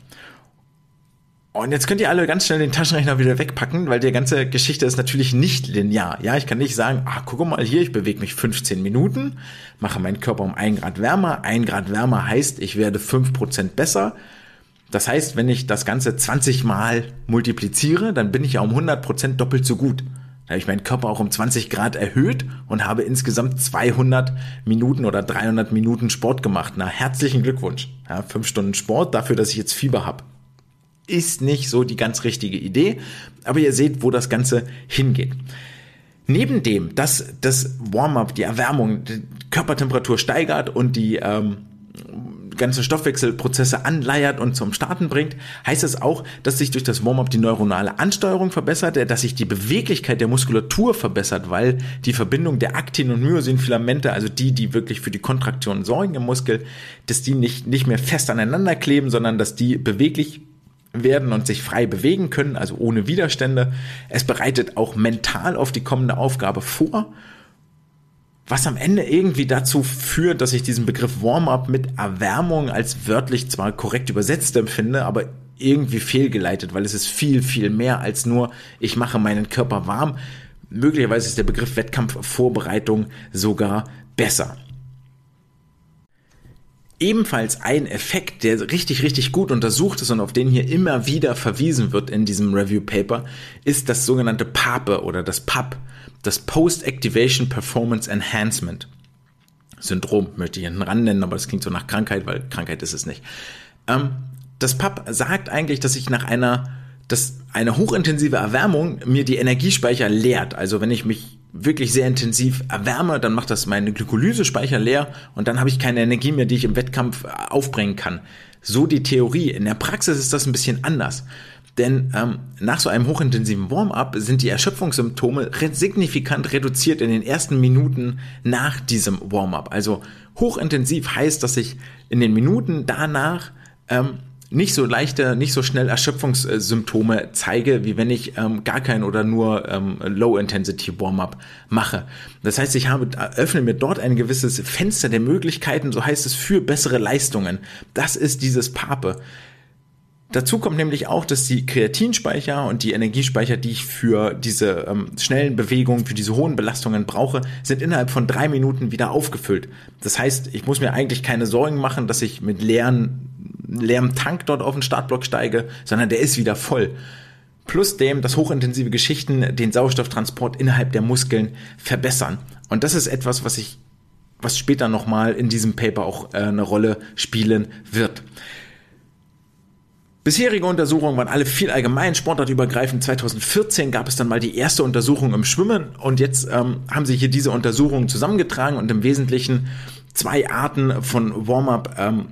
Und jetzt könnt ihr alle ganz schnell den Taschenrechner wieder wegpacken, weil die ganze Geschichte ist natürlich nicht linear. Ja, ich kann nicht sagen, ah, guck mal hier, ich bewege mich 15 Minuten, mache meinen Körper um ein Grad wärmer. Ein Grad wärmer heißt, ich werde fünf Prozent besser. Das heißt, wenn ich das Ganze 20 mal multipliziere, dann bin ich ja um 100 Prozent doppelt so gut. Da habe ich meinen Körper auch um 20 Grad erhöht und habe insgesamt 200 Minuten oder 300 Minuten Sport gemacht. Na, herzlichen Glückwunsch. Ja, fünf Stunden Sport dafür, dass ich jetzt Fieber habe. Ist nicht so die ganz richtige Idee, aber ihr seht, wo das Ganze hingeht. Neben dem, dass das Warm-up, die Erwärmung, die Körpertemperatur steigert und die ähm, ganze Stoffwechselprozesse anleiert und zum Starten bringt, heißt es auch, dass sich durch das Warm-up die neuronale Ansteuerung verbessert, dass sich die Beweglichkeit der Muskulatur verbessert, weil die Verbindung der Aktin- und Myosinfilamente, also die, die wirklich für die Kontraktion sorgen im Muskel, dass die nicht, nicht mehr fest aneinander kleben, sondern dass die beweglich werden und sich frei bewegen können, also ohne Widerstände. Es bereitet auch mental auf die kommende Aufgabe vor was am Ende irgendwie dazu führt, dass ich diesen Begriff Warm-up mit Erwärmung als wörtlich zwar korrekt übersetzt empfinde, aber irgendwie fehlgeleitet, weil es ist viel, viel mehr als nur, ich mache meinen Körper warm. Möglicherweise ist der Begriff Wettkampfvorbereitung sogar besser. Ebenfalls ein Effekt, der richtig, richtig gut untersucht ist und auf den hier immer wieder verwiesen wird in diesem Review Paper, ist das sogenannte PAPE oder das PAP das Post-Activation Performance Enhancement. Syndrom möchte ich hinten ran nennen, aber das klingt so nach Krankheit, weil Krankheit ist es nicht. Ähm, das PAP sagt eigentlich, dass ich nach einer, dass eine hochintensive Erwärmung mir die Energiespeicher leert. Also wenn ich mich wirklich sehr intensiv erwärme, dann macht das meine Glykolysespeicher leer und dann habe ich keine Energie mehr, die ich im Wettkampf aufbringen kann. So die Theorie. In der Praxis ist das ein bisschen anders. Denn ähm, nach so einem hochintensiven Warm-up sind die Erschöpfungssymptome signifikant reduziert in den ersten Minuten nach diesem Warm-up. Also hochintensiv heißt, dass ich in den Minuten danach ähm, nicht so leichte, nicht so schnell Erschöpfungssymptome zeige, wie wenn ich ähm, gar kein oder nur ähm, Low-Intensity Warm-up mache. Das heißt, ich habe, öffne mir dort ein gewisses Fenster der Möglichkeiten, so heißt es, für bessere Leistungen. Das ist dieses Pape. Dazu kommt nämlich auch, dass die Kreatinspeicher und die Energiespeicher, die ich für diese ähm, schnellen Bewegungen, für diese hohen Belastungen brauche, sind innerhalb von drei Minuten wieder aufgefüllt. Das heißt, ich muss mir eigentlich keine Sorgen machen, dass ich mit leeren, leerem Tank dort auf den Startblock steige, sondern der ist wieder voll. Plus dem, dass hochintensive Geschichten den Sauerstofftransport innerhalb der Muskeln verbessern. Und das ist etwas, was ich, was später nochmal in diesem Paper auch äh, eine Rolle spielen wird. Bisherige Untersuchungen waren alle viel allgemein, sportartübergreifend. 2014 gab es dann mal die erste Untersuchung im Schwimmen und jetzt ähm, haben sie hier diese Untersuchungen zusammengetragen und im Wesentlichen zwei Arten von Warm-up ähm,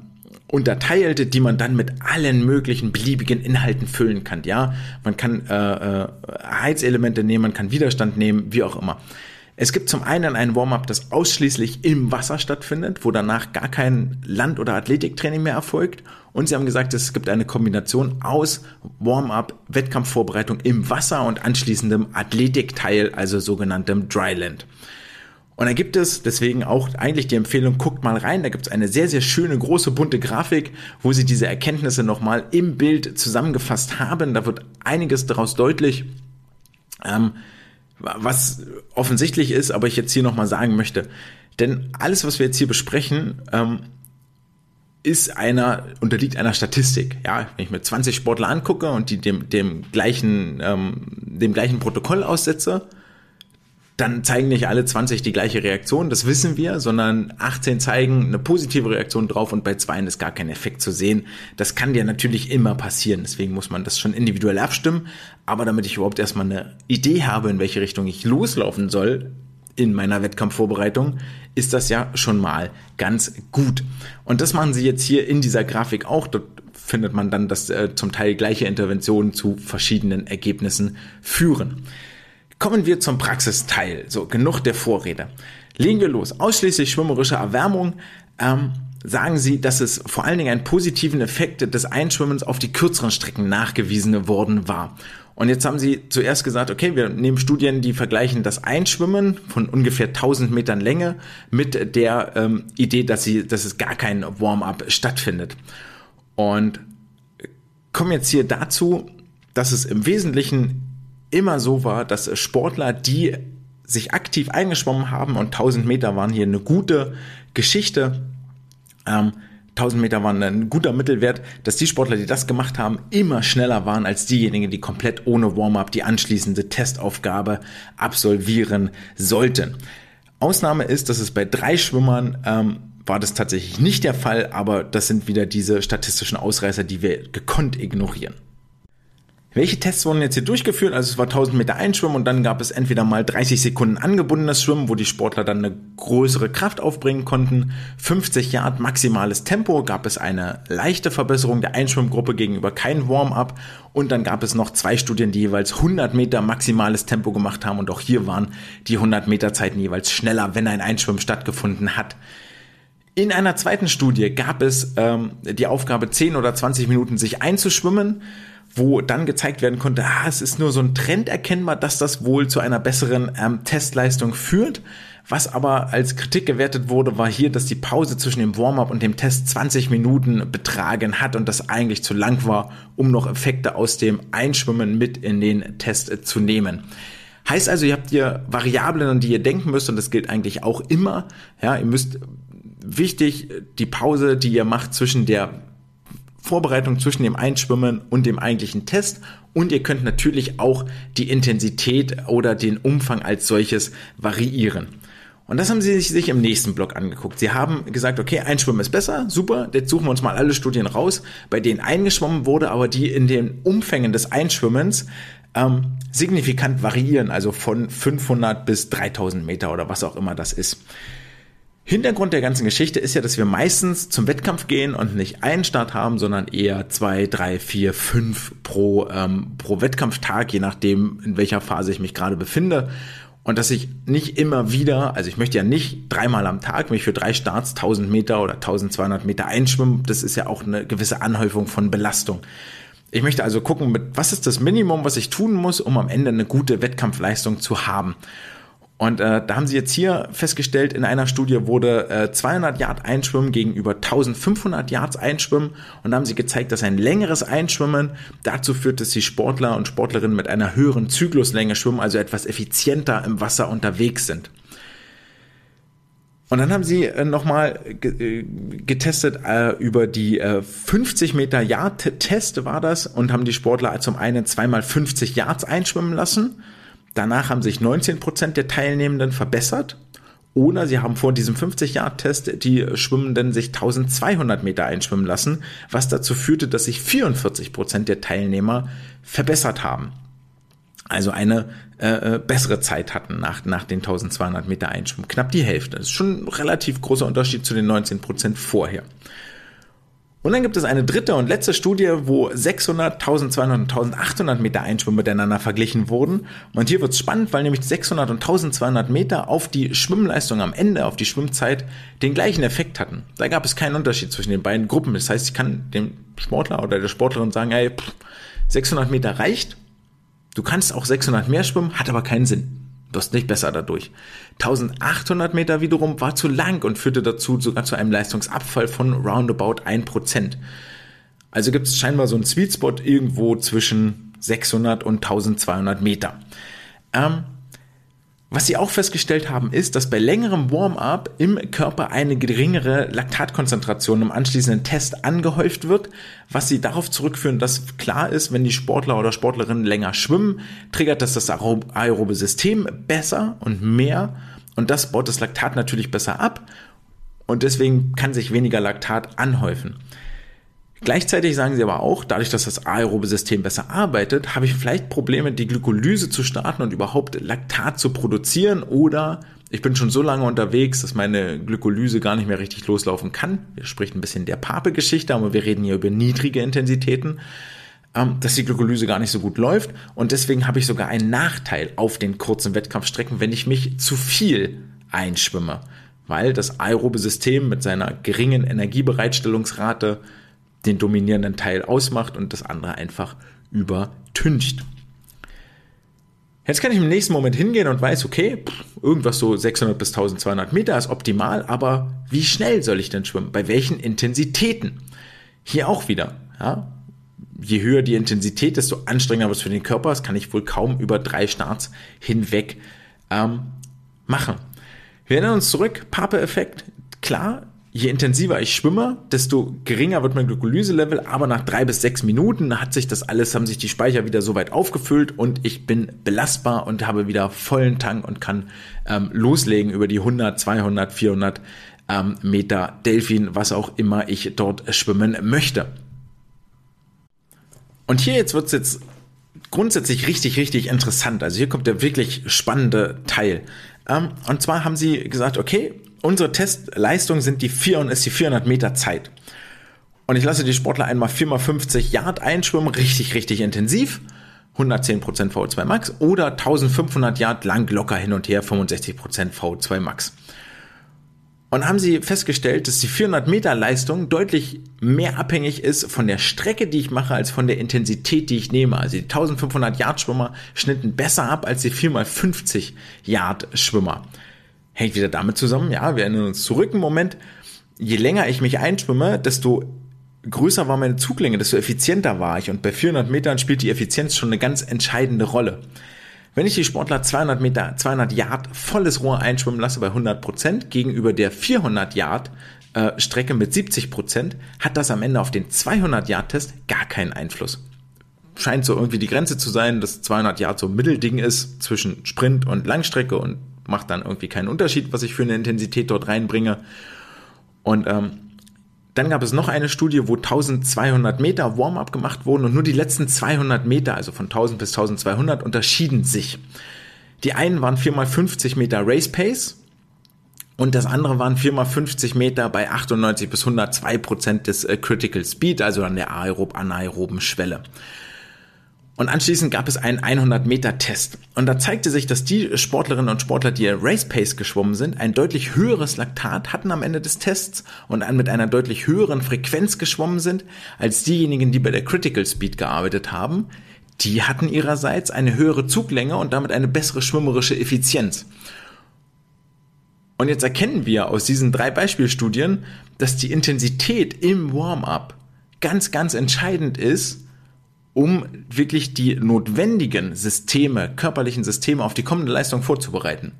unterteilt, die man dann mit allen möglichen beliebigen Inhalten füllen kann. Ja, man kann äh, äh, Heizelemente nehmen, man kann Widerstand nehmen, wie auch immer. Es gibt zum einen ein Warm-up, das ausschließlich im Wasser stattfindet, wo danach gar kein Land- oder Athletiktraining mehr erfolgt. Und sie haben gesagt, es gibt eine Kombination aus Warm-up, Wettkampfvorbereitung im Wasser und anschließendem Athletikteil, also sogenanntem Dryland. Und da gibt es deswegen auch eigentlich die Empfehlung, guckt mal rein, da gibt es eine sehr, sehr schöne, große, bunte Grafik, wo sie diese Erkenntnisse nochmal im Bild zusammengefasst haben. Da wird einiges daraus deutlich. Ähm, was offensichtlich ist, aber ich jetzt hier nochmal sagen möchte. Denn alles, was wir jetzt hier besprechen, ähm, ist einer, unterliegt einer Statistik. Ja, wenn ich mir 20 Sportler angucke und die dem, dem gleichen, ähm, dem gleichen Protokoll aussetze, dann zeigen nicht alle 20 die gleiche Reaktion, das wissen wir, sondern 18 zeigen eine positive Reaktion drauf und bei zwei ist gar kein Effekt zu sehen. Das kann dir natürlich immer passieren, deswegen muss man das schon individuell abstimmen. Aber damit ich überhaupt erstmal eine Idee habe, in welche Richtung ich loslaufen soll in meiner Wettkampfvorbereitung, ist das ja schon mal ganz gut. Und das machen sie jetzt hier in dieser Grafik auch. Dort findet man dann, dass äh, zum Teil gleiche Interventionen zu verschiedenen Ergebnissen führen. Kommen wir zum Praxisteil. So, genug der Vorrede. Legen wir los. Ausschließlich schwimmerische Erwärmung. Ähm, sagen sie, dass es vor allen Dingen einen positiven Effekt des Einschwimmens auf die kürzeren Strecken nachgewiesen worden war. Und jetzt haben sie zuerst gesagt, okay, wir nehmen Studien, die vergleichen das Einschwimmen von ungefähr 1000 Metern Länge mit der ähm, Idee, dass, sie, dass es gar kein Warm-up stattfindet. Und kommen jetzt hier dazu, dass es im Wesentlichen immer so war, dass Sportler, die sich aktiv eingeschwommen haben und 1000 Meter waren hier eine gute Geschichte, ähm, 1000 Meter waren ein guter Mittelwert, dass die Sportler, die das gemacht haben, immer schneller waren als diejenigen, die komplett ohne Warm-up die anschließende Testaufgabe absolvieren sollten. Ausnahme ist, dass es bei drei Schwimmern ähm, war das tatsächlich nicht der Fall, aber das sind wieder diese statistischen Ausreißer, die wir gekonnt ignorieren. Welche Tests wurden jetzt hier durchgeführt? Also es war 1000 Meter Einschwimmen und dann gab es entweder mal 30 Sekunden angebundenes Schwimmen, wo die Sportler dann eine größere Kraft aufbringen konnten. 50 Yard maximales Tempo gab es eine leichte Verbesserung der Einschwimmgruppe gegenüber kein Warm-up und dann gab es noch zwei Studien, die jeweils 100 Meter maximales Tempo gemacht haben und auch hier waren die 100 Meter Zeiten jeweils schneller, wenn ein Einschwimmen stattgefunden hat. In einer zweiten Studie gab es ähm, die Aufgabe, 10 oder 20 Minuten sich einzuschwimmen wo dann gezeigt werden konnte, ah, es ist nur so ein Trend erkennbar, dass das wohl zu einer besseren ähm, Testleistung führt. Was aber als Kritik gewertet wurde, war hier, dass die Pause zwischen dem Warm-up und dem Test 20 Minuten betragen hat und das eigentlich zu lang war, um noch Effekte aus dem Einschwimmen mit in den Test äh, zu nehmen. Heißt also, ihr habt hier Variablen, an die ihr denken müsst und das gilt eigentlich auch immer. Ja, ihr müsst wichtig die Pause, die ihr macht zwischen der Vorbereitung zwischen dem Einschwimmen und dem eigentlichen Test und ihr könnt natürlich auch die Intensität oder den Umfang als solches variieren. Und das haben sie sich im nächsten Blog angeguckt. Sie haben gesagt, okay, Einschwimmen ist besser, super, jetzt suchen wir uns mal alle Studien raus, bei denen eingeschwommen wurde, aber die in den Umfängen des Einschwimmens ähm, signifikant variieren, also von 500 bis 3000 Meter oder was auch immer das ist. Hintergrund der ganzen Geschichte ist ja, dass wir meistens zum Wettkampf gehen und nicht einen Start haben, sondern eher zwei, drei, vier, fünf pro, ähm, pro Wettkampftag, je nachdem, in welcher Phase ich mich gerade befinde. Und dass ich nicht immer wieder, also ich möchte ja nicht dreimal am Tag mich für drei Starts 1000 Meter oder 1200 Meter einschwimmen. Das ist ja auch eine gewisse Anhäufung von Belastung. Ich möchte also gucken, mit was ist das Minimum, was ich tun muss, um am Ende eine gute Wettkampfleistung zu haben. Und äh, da haben sie jetzt hier festgestellt, in einer Studie wurde äh, 200 Yard Einschwimmen gegenüber 1500 Yards Einschwimmen. Und da haben sie gezeigt, dass ein längeres Einschwimmen dazu führt, dass die Sportler und Sportlerinnen mit einer höheren Zykluslänge schwimmen, also etwas effizienter im Wasser unterwegs sind. Und dann haben sie äh, nochmal äh, getestet äh, über die äh, 50 Meter Yard Test war das und haben die Sportler zum einen zweimal 50 Yards einschwimmen lassen Danach haben sich 19 Prozent der Teilnehmenden verbessert. Oder sie haben vor diesem 50-Jahr-Test die Schwimmenden sich 1200 Meter einschwimmen lassen, was dazu führte, dass sich 44 Prozent der Teilnehmer verbessert haben. Also eine äh, äh, bessere Zeit hatten nach, nach den 1200 Meter Einschwimmen. Knapp die Hälfte. Das ist schon ein relativ großer Unterschied zu den 19 Prozent vorher. Und dann gibt es eine dritte und letzte Studie, wo 600, 1200 und 1800 Meter Einschwimmen miteinander verglichen wurden. Und hier wird es spannend, weil nämlich 600 und 1200 Meter auf die Schwimmleistung am Ende, auf die Schwimmzeit, den gleichen Effekt hatten. Da gab es keinen Unterschied zwischen den beiden Gruppen. Das heißt, ich kann dem Sportler oder der Sportlerin sagen, hey, 600 Meter reicht. Du kannst auch 600 mehr schwimmen, hat aber keinen Sinn wirst nicht besser dadurch. 1800 Meter wiederum war zu lang und führte dazu sogar zu einem Leistungsabfall von roundabout 1%. Also gibt es scheinbar so einen Sweet Spot irgendwo zwischen 600 und 1200 Meter. Ähm, was sie auch festgestellt haben, ist, dass bei längerem Warm-up im Körper eine geringere Laktatkonzentration im anschließenden Test angehäuft wird, was sie darauf zurückführen, dass klar ist, wenn die Sportler oder Sportlerinnen länger schwimmen, triggert das das aerobe System besser und mehr und das baut das Laktat natürlich besser ab und deswegen kann sich weniger Laktat anhäufen. Gleichzeitig sagen sie aber auch, dadurch, dass das aerobe System besser arbeitet, habe ich vielleicht Probleme, die Glykolyse zu starten und überhaupt Laktat zu produzieren oder ich bin schon so lange unterwegs, dass meine Glykolyse gar nicht mehr richtig loslaufen kann. Wir sprechen ein bisschen der Pape-Geschichte, aber wir reden hier über niedrige Intensitäten, ähm, dass die Glykolyse gar nicht so gut läuft und deswegen habe ich sogar einen Nachteil auf den kurzen Wettkampfstrecken, wenn ich mich zu viel einschwimme weil das aerobe System mit seiner geringen Energiebereitstellungsrate den dominierenden Teil ausmacht und das andere einfach übertüncht. Jetzt kann ich im nächsten Moment hingehen und weiß, okay, irgendwas so 600 bis 1200 Meter ist optimal, aber wie schnell soll ich denn schwimmen? Bei welchen Intensitäten? Hier auch wieder, ja. Je höher die Intensität, desto anstrengender wird es für den Körper. Das kann ich wohl kaum über drei Starts hinweg ähm, machen. Wir erinnern uns zurück, Pape-Effekt. Klar, je intensiver ich schwimme, desto geringer wird mein Glykoselevel, aber nach drei bis sechs Minuten hat sich das alles, haben sich die Speicher wieder so weit aufgefüllt und ich bin belastbar und habe wieder vollen Tank und kann ähm, loslegen über die 100, 200, 400 ähm, Meter Delfin, was auch immer ich dort schwimmen möchte. Und hier jetzt wird's jetzt grundsätzlich richtig, richtig interessant. Also hier kommt der wirklich spannende Teil. Ähm, und zwar haben sie gesagt, okay, unsere Testleistung sind die 4 und ist die 400 Meter Zeit. Und ich lasse die Sportler einmal 4x50 Yard einschwimmen, richtig, richtig intensiv. 110% VO2 Max oder 1500 Yard lang locker hin und her, 65% VO2 Max. Und haben sie festgestellt, dass die 400 Meter Leistung deutlich mehr abhängig ist von der Strecke, die ich mache, als von der Intensität, die ich nehme. Also die 1500 Yard Schwimmer schnitten besser ab als die 4x50 Yard Schwimmer. Hängt wieder damit zusammen, ja, wir erinnern uns zurück im Moment. Je länger ich mich einschwimme, desto größer war meine Zuglänge, desto effizienter war ich. Und bei 400 Metern spielt die Effizienz schon eine ganz entscheidende Rolle. Wenn ich die Sportler 200 Meter, 200 Yard volles Rohr einschwimmen lasse bei 100 Prozent gegenüber der 400 Yard äh, Strecke mit 70 Prozent, hat das am Ende auf den 200 Yard Test gar keinen Einfluss. Scheint so irgendwie die Grenze zu sein, dass 200 Yard so ein Mittelding ist zwischen Sprint und Langstrecke und macht dann irgendwie keinen Unterschied, was ich für eine Intensität dort reinbringe. Und ähm, dann gab es noch eine Studie, wo 1200 Meter Warm-up gemacht wurden und nur die letzten 200 Meter, also von 1000 bis 1200, unterschieden sich. Die einen waren 4x50 Meter Race Pace und das andere waren 4x50 Meter bei 98 bis 102 Prozent des äh, Critical Speed, also an der aerob-anaeroben Schwelle. Und anschließend gab es einen 100 Meter Test. Und da zeigte sich, dass die Sportlerinnen und Sportler, die Race Pace geschwommen sind, ein deutlich höheres Laktat hatten am Ende des Tests und mit einer deutlich höheren Frequenz geschwommen sind, als diejenigen, die bei der Critical Speed gearbeitet haben. Die hatten ihrerseits eine höhere Zuglänge und damit eine bessere schwimmerische Effizienz. Und jetzt erkennen wir aus diesen drei Beispielstudien, dass die Intensität im Warm-up ganz, ganz entscheidend ist, um wirklich die notwendigen Systeme, körperlichen Systeme auf die kommende Leistung vorzubereiten.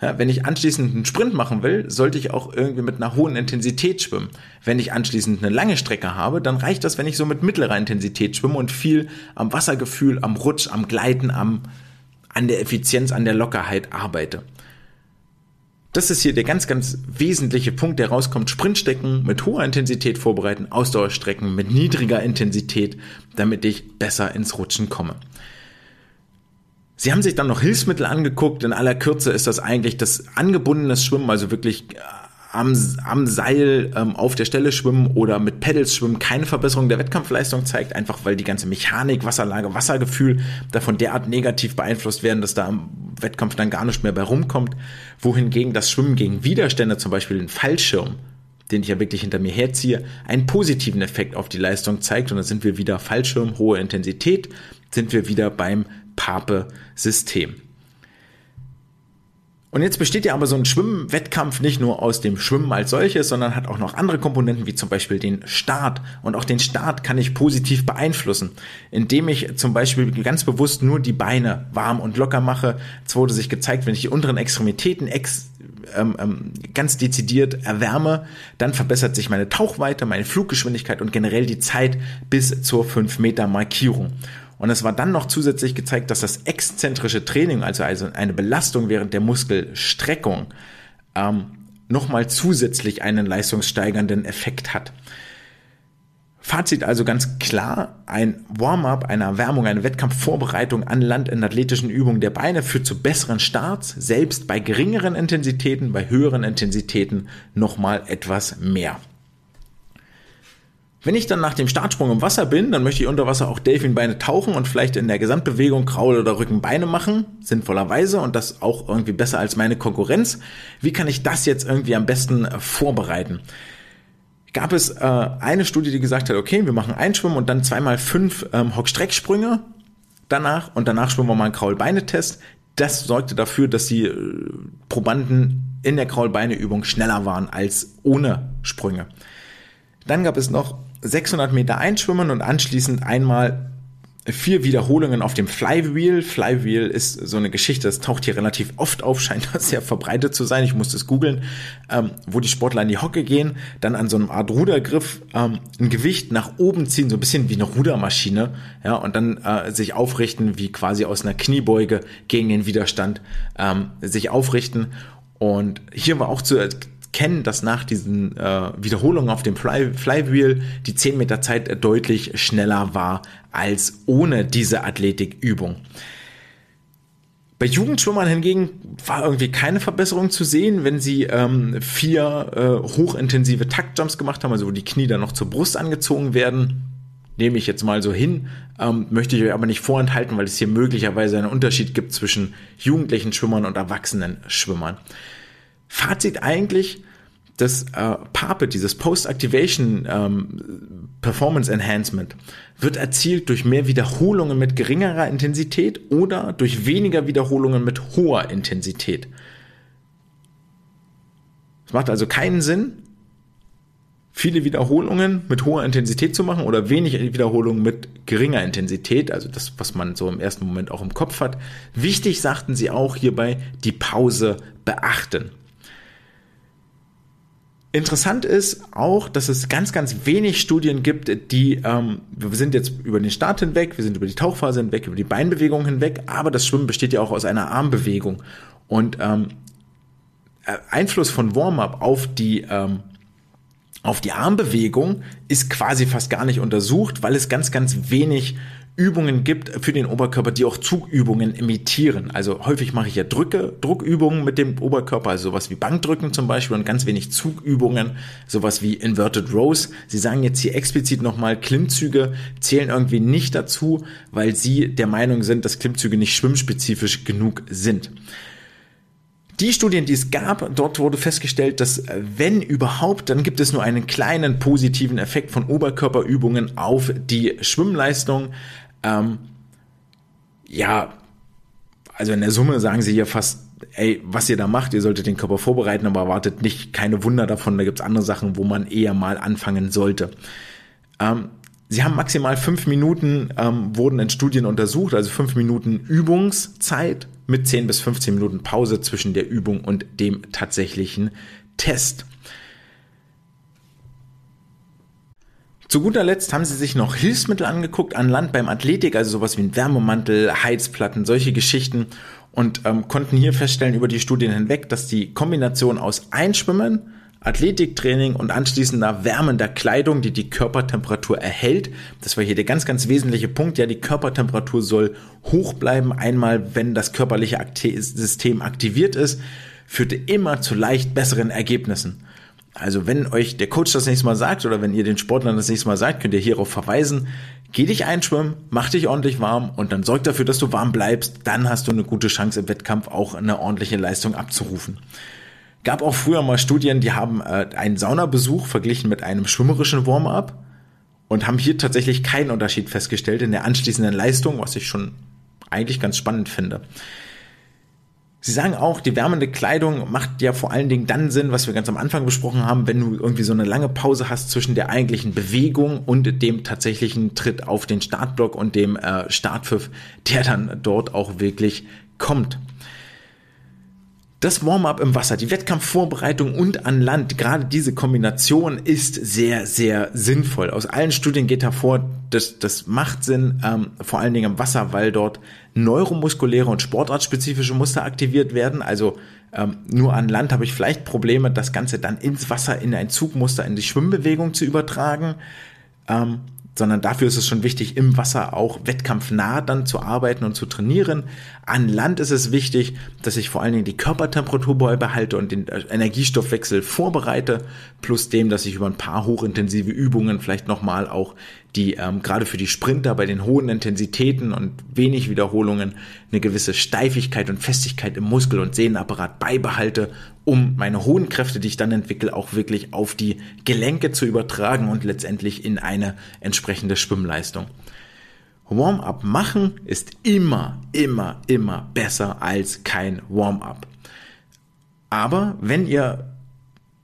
Ja, wenn ich anschließend einen Sprint machen will, sollte ich auch irgendwie mit einer hohen Intensität schwimmen. Wenn ich anschließend eine lange Strecke habe, dann reicht das, wenn ich so mit mittlerer Intensität schwimme und viel am Wassergefühl, am Rutsch, am Gleiten, am, an der Effizienz, an der Lockerheit arbeite. Das ist hier der ganz, ganz wesentliche Punkt, der rauskommt. Sprintstrecken mit hoher Intensität vorbereiten, Ausdauerstrecken mit niedriger Intensität, damit ich besser ins Rutschen komme. Sie haben sich dann noch Hilfsmittel angeguckt. In aller Kürze ist das eigentlich das angebundenes Schwimmen, also wirklich am, am Seil ähm, auf der Stelle schwimmen oder mit Pedals schwimmen keine Verbesserung der Wettkampfleistung zeigt, einfach weil die ganze Mechanik, Wasserlage, Wassergefühl davon derart negativ beeinflusst werden, dass da am Wettkampf dann gar nicht mehr bei rumkommt. Wohingegen das Schwimmen gegen Widerstände, zum Beispiel den Fallschirm, den ich ja wirklich hinter mir herziehe, einen positiven Effekt auf die Leistung zeigt. Und dann sind wir wieder Fallschirm, hohe Intensität, sind wir wieder beim Pape-System. Und jetzt besteht ja aber so ein Schwimmwettkampf nicht nur aus dem Schwimmen als solches, sondern hat auch noch andere Komponenten, wie zum Beispiel den Start. Und auch den Start kann ich positiv beeinflussen, indem ich zum Beispiel ganz bewusst nur die Beine warm und locker mache. Es wurde sich gezeigt, wenn ich die unteren Extremitäten ex ähm, ähm, ganz dezidiert erwärme, dann verbessert sich meine Tauchweite, meine Fluggeschwindigkeit und generell die Zeit bis zur 5 Meter Markierung. Und es war dann noch zusätzlich gezeigt, dass das exzentrische Training, also, also eine Belastung während der Muskelstreckung, ähm, nochmal zusätzlich einen leistungssteigernden Effekt hat. Fazit also ganz klar, ein Warm-up, eine Erwärmung, eine Wettkampfvorbereitung an Land in athletischen Übungen der Beine führt zu besseren Starts, selbst bei geringeren Intensitäten, bei höheren Intensitäten nochmal etwas mehr. Wenn ich dann nach dem Startsprung im Wasser bin, dann möchte ich unter Wasser auch Delfinbeine tauchen und vielleicht in der Gesamtbewegung Kraul- oder Rückenbeine machen, sinnvollerweise und das auch irgendwie besser als meine Konkurrenz. Wie kann ich das jetzt irgendwie am besten äh, vorbereiten? Gab es äh, eine Studie, die gesagt hat, okay, wir machen Einschwimmen und dann zweimal fünf ähm, Hockstrecksprünge danach und danach schwimmen wir mal einen Kraulbeine-Test. Das sorgte dafür, dass die äh, Probanden in der Kraulbeine-Übung schneller waren als ohne Sprünge. Dann gab es noch 600 Meter einschwimmen und anschließend einmal vier Wiederholungen auf dem Flywheel. Flywheel ist so eine Geschichte, das taucht hier relativ oft auf, scheint das sehr verbreitet zu sein. Ich musste es googeln, ähm, wo die Sportler in die Hocke gehen, dann an so einem Art Rudergriff ähm, ein Gewicht nach oben ziehen, so ein bisschen wie eine Rudermaschine, ja, und dann äh, sich aufrichten, wie quasi aus einer Kniebeuge gegen den Widerstand ähm, sich aufrichten. Und hier war auch zu kennen, dass nach diesen äh, Wiederholungen auf dem Fly, Flywheel die 10 Meter Zeit deutlich schneller war als ohne diese Athletikübung. Bei Jugendschwimmern hingegen war irgendwie keine Verbesserung zu sehen, wenn sie ähm, vier äh, hochintensive Taktjumps gemacht haben, also wo die Knie dann noch zur Brust angezogen werden. Nehme ich jetzt mal so hin, ähm, möchte ich euch aber nicht vorenthalten, weil es hier möglicherweise einen Unterschied gibt zwischen jugendlichen Schwimmern und erwachsenen Schwimmern. Fazit eigentlich, das äh, PAPE, dieses Post-Activation ähm, Performance Enhancement, wird erzielt durch mehr Wiederholungen mit geringerer Intensität oder durch weniger Wiederholungen mit hoher Intensität. Es macht also keinen Sinn, viele Wiederholungen mit hoher Intensität zu machen oder wenig Wiederholungen mit geringer Intensität, also das, was man so im ersten Moment auch im Kopf hat. Wichtig sagten sie auch hierbei, die Pause beachten. Interessant ist auch, dass es ganz, ganz wenig Studien gibt, die, ähm, wir sind jetzt über den Start hinweg, wir sind über die Tauchphase hinweg, über die Beinbewegung hinweg, aber das Schwimmen besteht ja auch aus einer Armbewegung. Und ähm, äh, Einfluss von Warm-up auf die ähm, auf die Armbewegung ist quasi fast gar nicht untersucht, weil es ganz, ganz wenig Übungen gibt für den Oberkörper, die auch Zugübungen imitieren. Also häufig mache ich ja Drücke, Druckübungen mit dem Oberkörper, also sowas wie Bankdrücken zum Beispiel und ganz wenig Zugübungen, sowas wie Inverted Rows. Sie sagen jetzt hier explizit nochmal, Klimmzüge zählen irgendwie nicht dazu, weil sie der Meinung sind, dass Klimmzüge nicht schwimmspezifisch genug sind. Die Studien, die es gab, dort wurde festgestellt, dass wenn überhaupt, dann gibt es nur einen kleinen positiven Effekt von Oberkörperübungen auf die Schwimmleistung. Ähm, ja, also in der Summe sagen sie hier fast, ey, was ihr da macht, ihr solltet den Körper vorbereiten, aber erwartet nicht keine Wunder davon. Da gibt's andere Sachen, wo man eher mal anfangen sollte. Ähm, sie haben maximal fünf Minuten, ähm, wurden in Studien untersucht, also fünf Minuten Übungszeit mit 10 bis 15 Minuten Pause zwischen der Übung und dem tatsächlichen Test. Zu guter Letzt haben sie sich noch Hilfsmittel angeguckt an Land beim Athletik, also sowas wie ein Wärmemantel, Heizplatten, solche Geschichten und ähm, konnten hier feststellen über die Studien hinweg, dass die Kombination aus Einschwimmen, Athletiktraining und anschließender wärmender Kleidung, die die Körpertemperatur erhält. Das war hier der ganz, ganz wesentliche Punkt. Ja, die Körpertemperatur soll hoch bleiben, einmal wenn das körperliche System aktiviert ist, führte immer zu leicht besseren Ergebnissen. Also wenn euch der Coach das nächste Mal sagt oder wenn ihr den Sportlern das nächste Mal sagt, könnt ihr hierauf verweisen. Geh dich einschwimmen, mach dich ordentlich warm und dann sorg dafür, dass du warm bleibst. Dann hast du eine gute Chance im Wettkampf auch eine ordentliche Leistung abzurufen. Gab auch früher mal Studien, die haben äh, einen Saunabesuch verglichen mit einem schwimmerischen Warm-up und haben hier tatsächlich keinen Unterschied festgestellt in der anschließenden Leistung, was ich schon eigentlich ganz spannend finde. Sie sagen auch, die wärmende Kleidung macht ja vor allen Dingen dann Sinn, was wir ganz am Anfang besprochen haben, wenn du irgendwie so eine lange Pause hast zwischen der eigentlichen Bewegung und dem tatsächlichen Tritt auf den Startblock und dem äh, Startpfiff, der dann dort auch wirklich kommt das Warm-up im Wasser, die Wettkampfvorbereitung und an Land, gerade diese Kombination ist sehr, sehr sinnvoll. Aus allen Studien geht hervor, dass das macht Sinn, ähm, vor allen Dingen im Wasser, weil dort neuromuskuläre und sportartspezifische Muster aktiviert werden. Also ähm, nur an Land habe ich vielleicht Probleme, das Ganze dann ins Wasser in ein Zugmuster, in die Schwimmbewegung zu übertragen. Ähm, sondern dafür ist es schon wichtig, im Wasser auch wettkampfnah dann zu arbeiten und zu trainieren. An Land ist es wichtig, dass ich vor allen Dingen die Körpertemperatur beibehalte und den Energiestoffwechsel vorbereite, plus dem, dass ich über ein paar hochintensive Übungen vielleicht nochmal auch die ähm, gerade für die Sprinter bei den hohen Intensitäten und wenig Wiederholungen eine gewisse Steifigkeit und Festigkeit im Muskel- und Sehnenapparat beibehalte, um meine hohen Kräfte, die ich dann entwickle, auch wirklich auf die Gelenke zu übertragen und letztendlich in eine entsprechende Schwimmleistung. Warm-up machen ist immer, immer, immer besser als kein Warm-up. Aber wenn ihr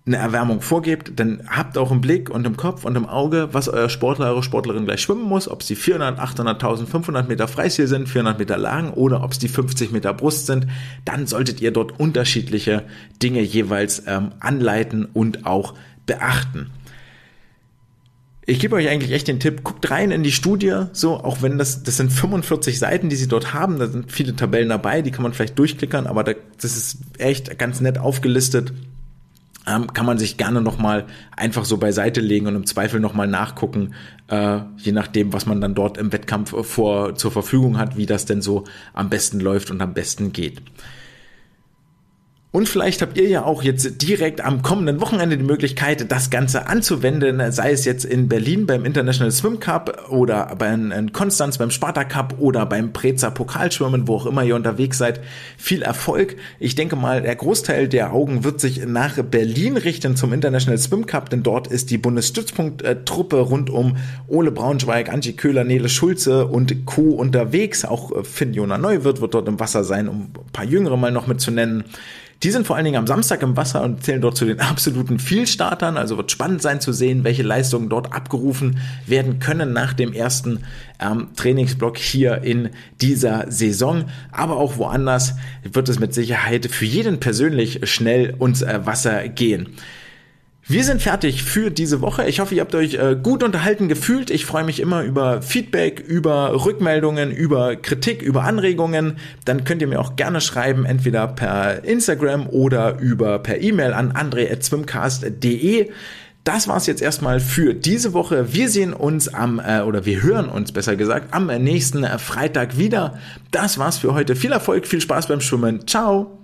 eine Erwärmung vorgebt, dann habt auch im Blick und im Kopf und im Auge, was euer Sportler, eure Sportlerin gleich schwimmen muss, ob sie 400, 800, 1500 Meter Freistil sind, 400 Meter lang oder ob es die 50 Meter Brust sind, dann solltet ihr dort unterschiedliche Dinge jeweils ähm, anleiten und auch beachten. Ich gebe euch eigentlich echt den Tipp, guckt rein in die Studie, so, auch wenn das, das sind 45 Seiten, die sie dort haben, da sind viele Tabellen dabei, die kann man vielleicht durchklickern, aber das ist echt ganz nett aufgelistet ähm, kann man sich gerne nochmal einfach so beiseite legen und im Zweifel nochmal nachgucken, äh, je nachdem, was man dann dort im Wettkampf vor, zur Verfügung hat, wie das denn so am besten läuft und am besten geht. Und vielleicht habt ihr ja auch jetzt direkt am kommenden Wochenende die Möglichkeit, das Ganze anzuwenden, sei es jetzt in Berlin beim International Swim Cup oder bei in Konstanz beim Sparta Cup oder beim Preza Pokalschwimmen, wo auch immer ihr unterwegs seid. Viel Erfolg. Ich denke mal, der Großteil der Augen wird sich nach Berlin richten zum International Swim Cup, denn dort ist die Bundesstützpunkttruppe rund um Ole Braunschweig, Angie Köhler, Nele Schulze und Co. unterwegs. Auch Finn Jona Neuwirth wird dort im Wasser sein, um ein paar Jüngere mal noch mitzunennen. Die sind vor allen Dingen am Samstag im Wasser und zählen dort zu den absoluten Vielstartern. Also wird spannend sein zu sehen, welche Leistungen dort abgerufen werden können nach dem ersten ähm, Trainingsblock hier in dieser Saison. Aber auch woanders wird es mit Sicherheit für jeden persönlich schnell ins äh, Wasser gehen. Wir sind fertig für diese Woche. Ich hoffe, ihr habt euch äh, gut unterhalten gefühlt. Ich freue mich immer über Feedback, über Rückmeldungen, über Kritik, über Anregungen. Dann könnt ihr mir auch gerne schreiben, entweder per Instagram oder über per E-Mail an andre@swimcast.de. Das war's jetzt erstmal für diese Woche. Wir sehen uns am äh, oder wir hören uns besser gesagt am nächsten Freitag wieder. Das war's für heute. Viel Erfolg, viel Spaß beim Schwimmen. Ciao.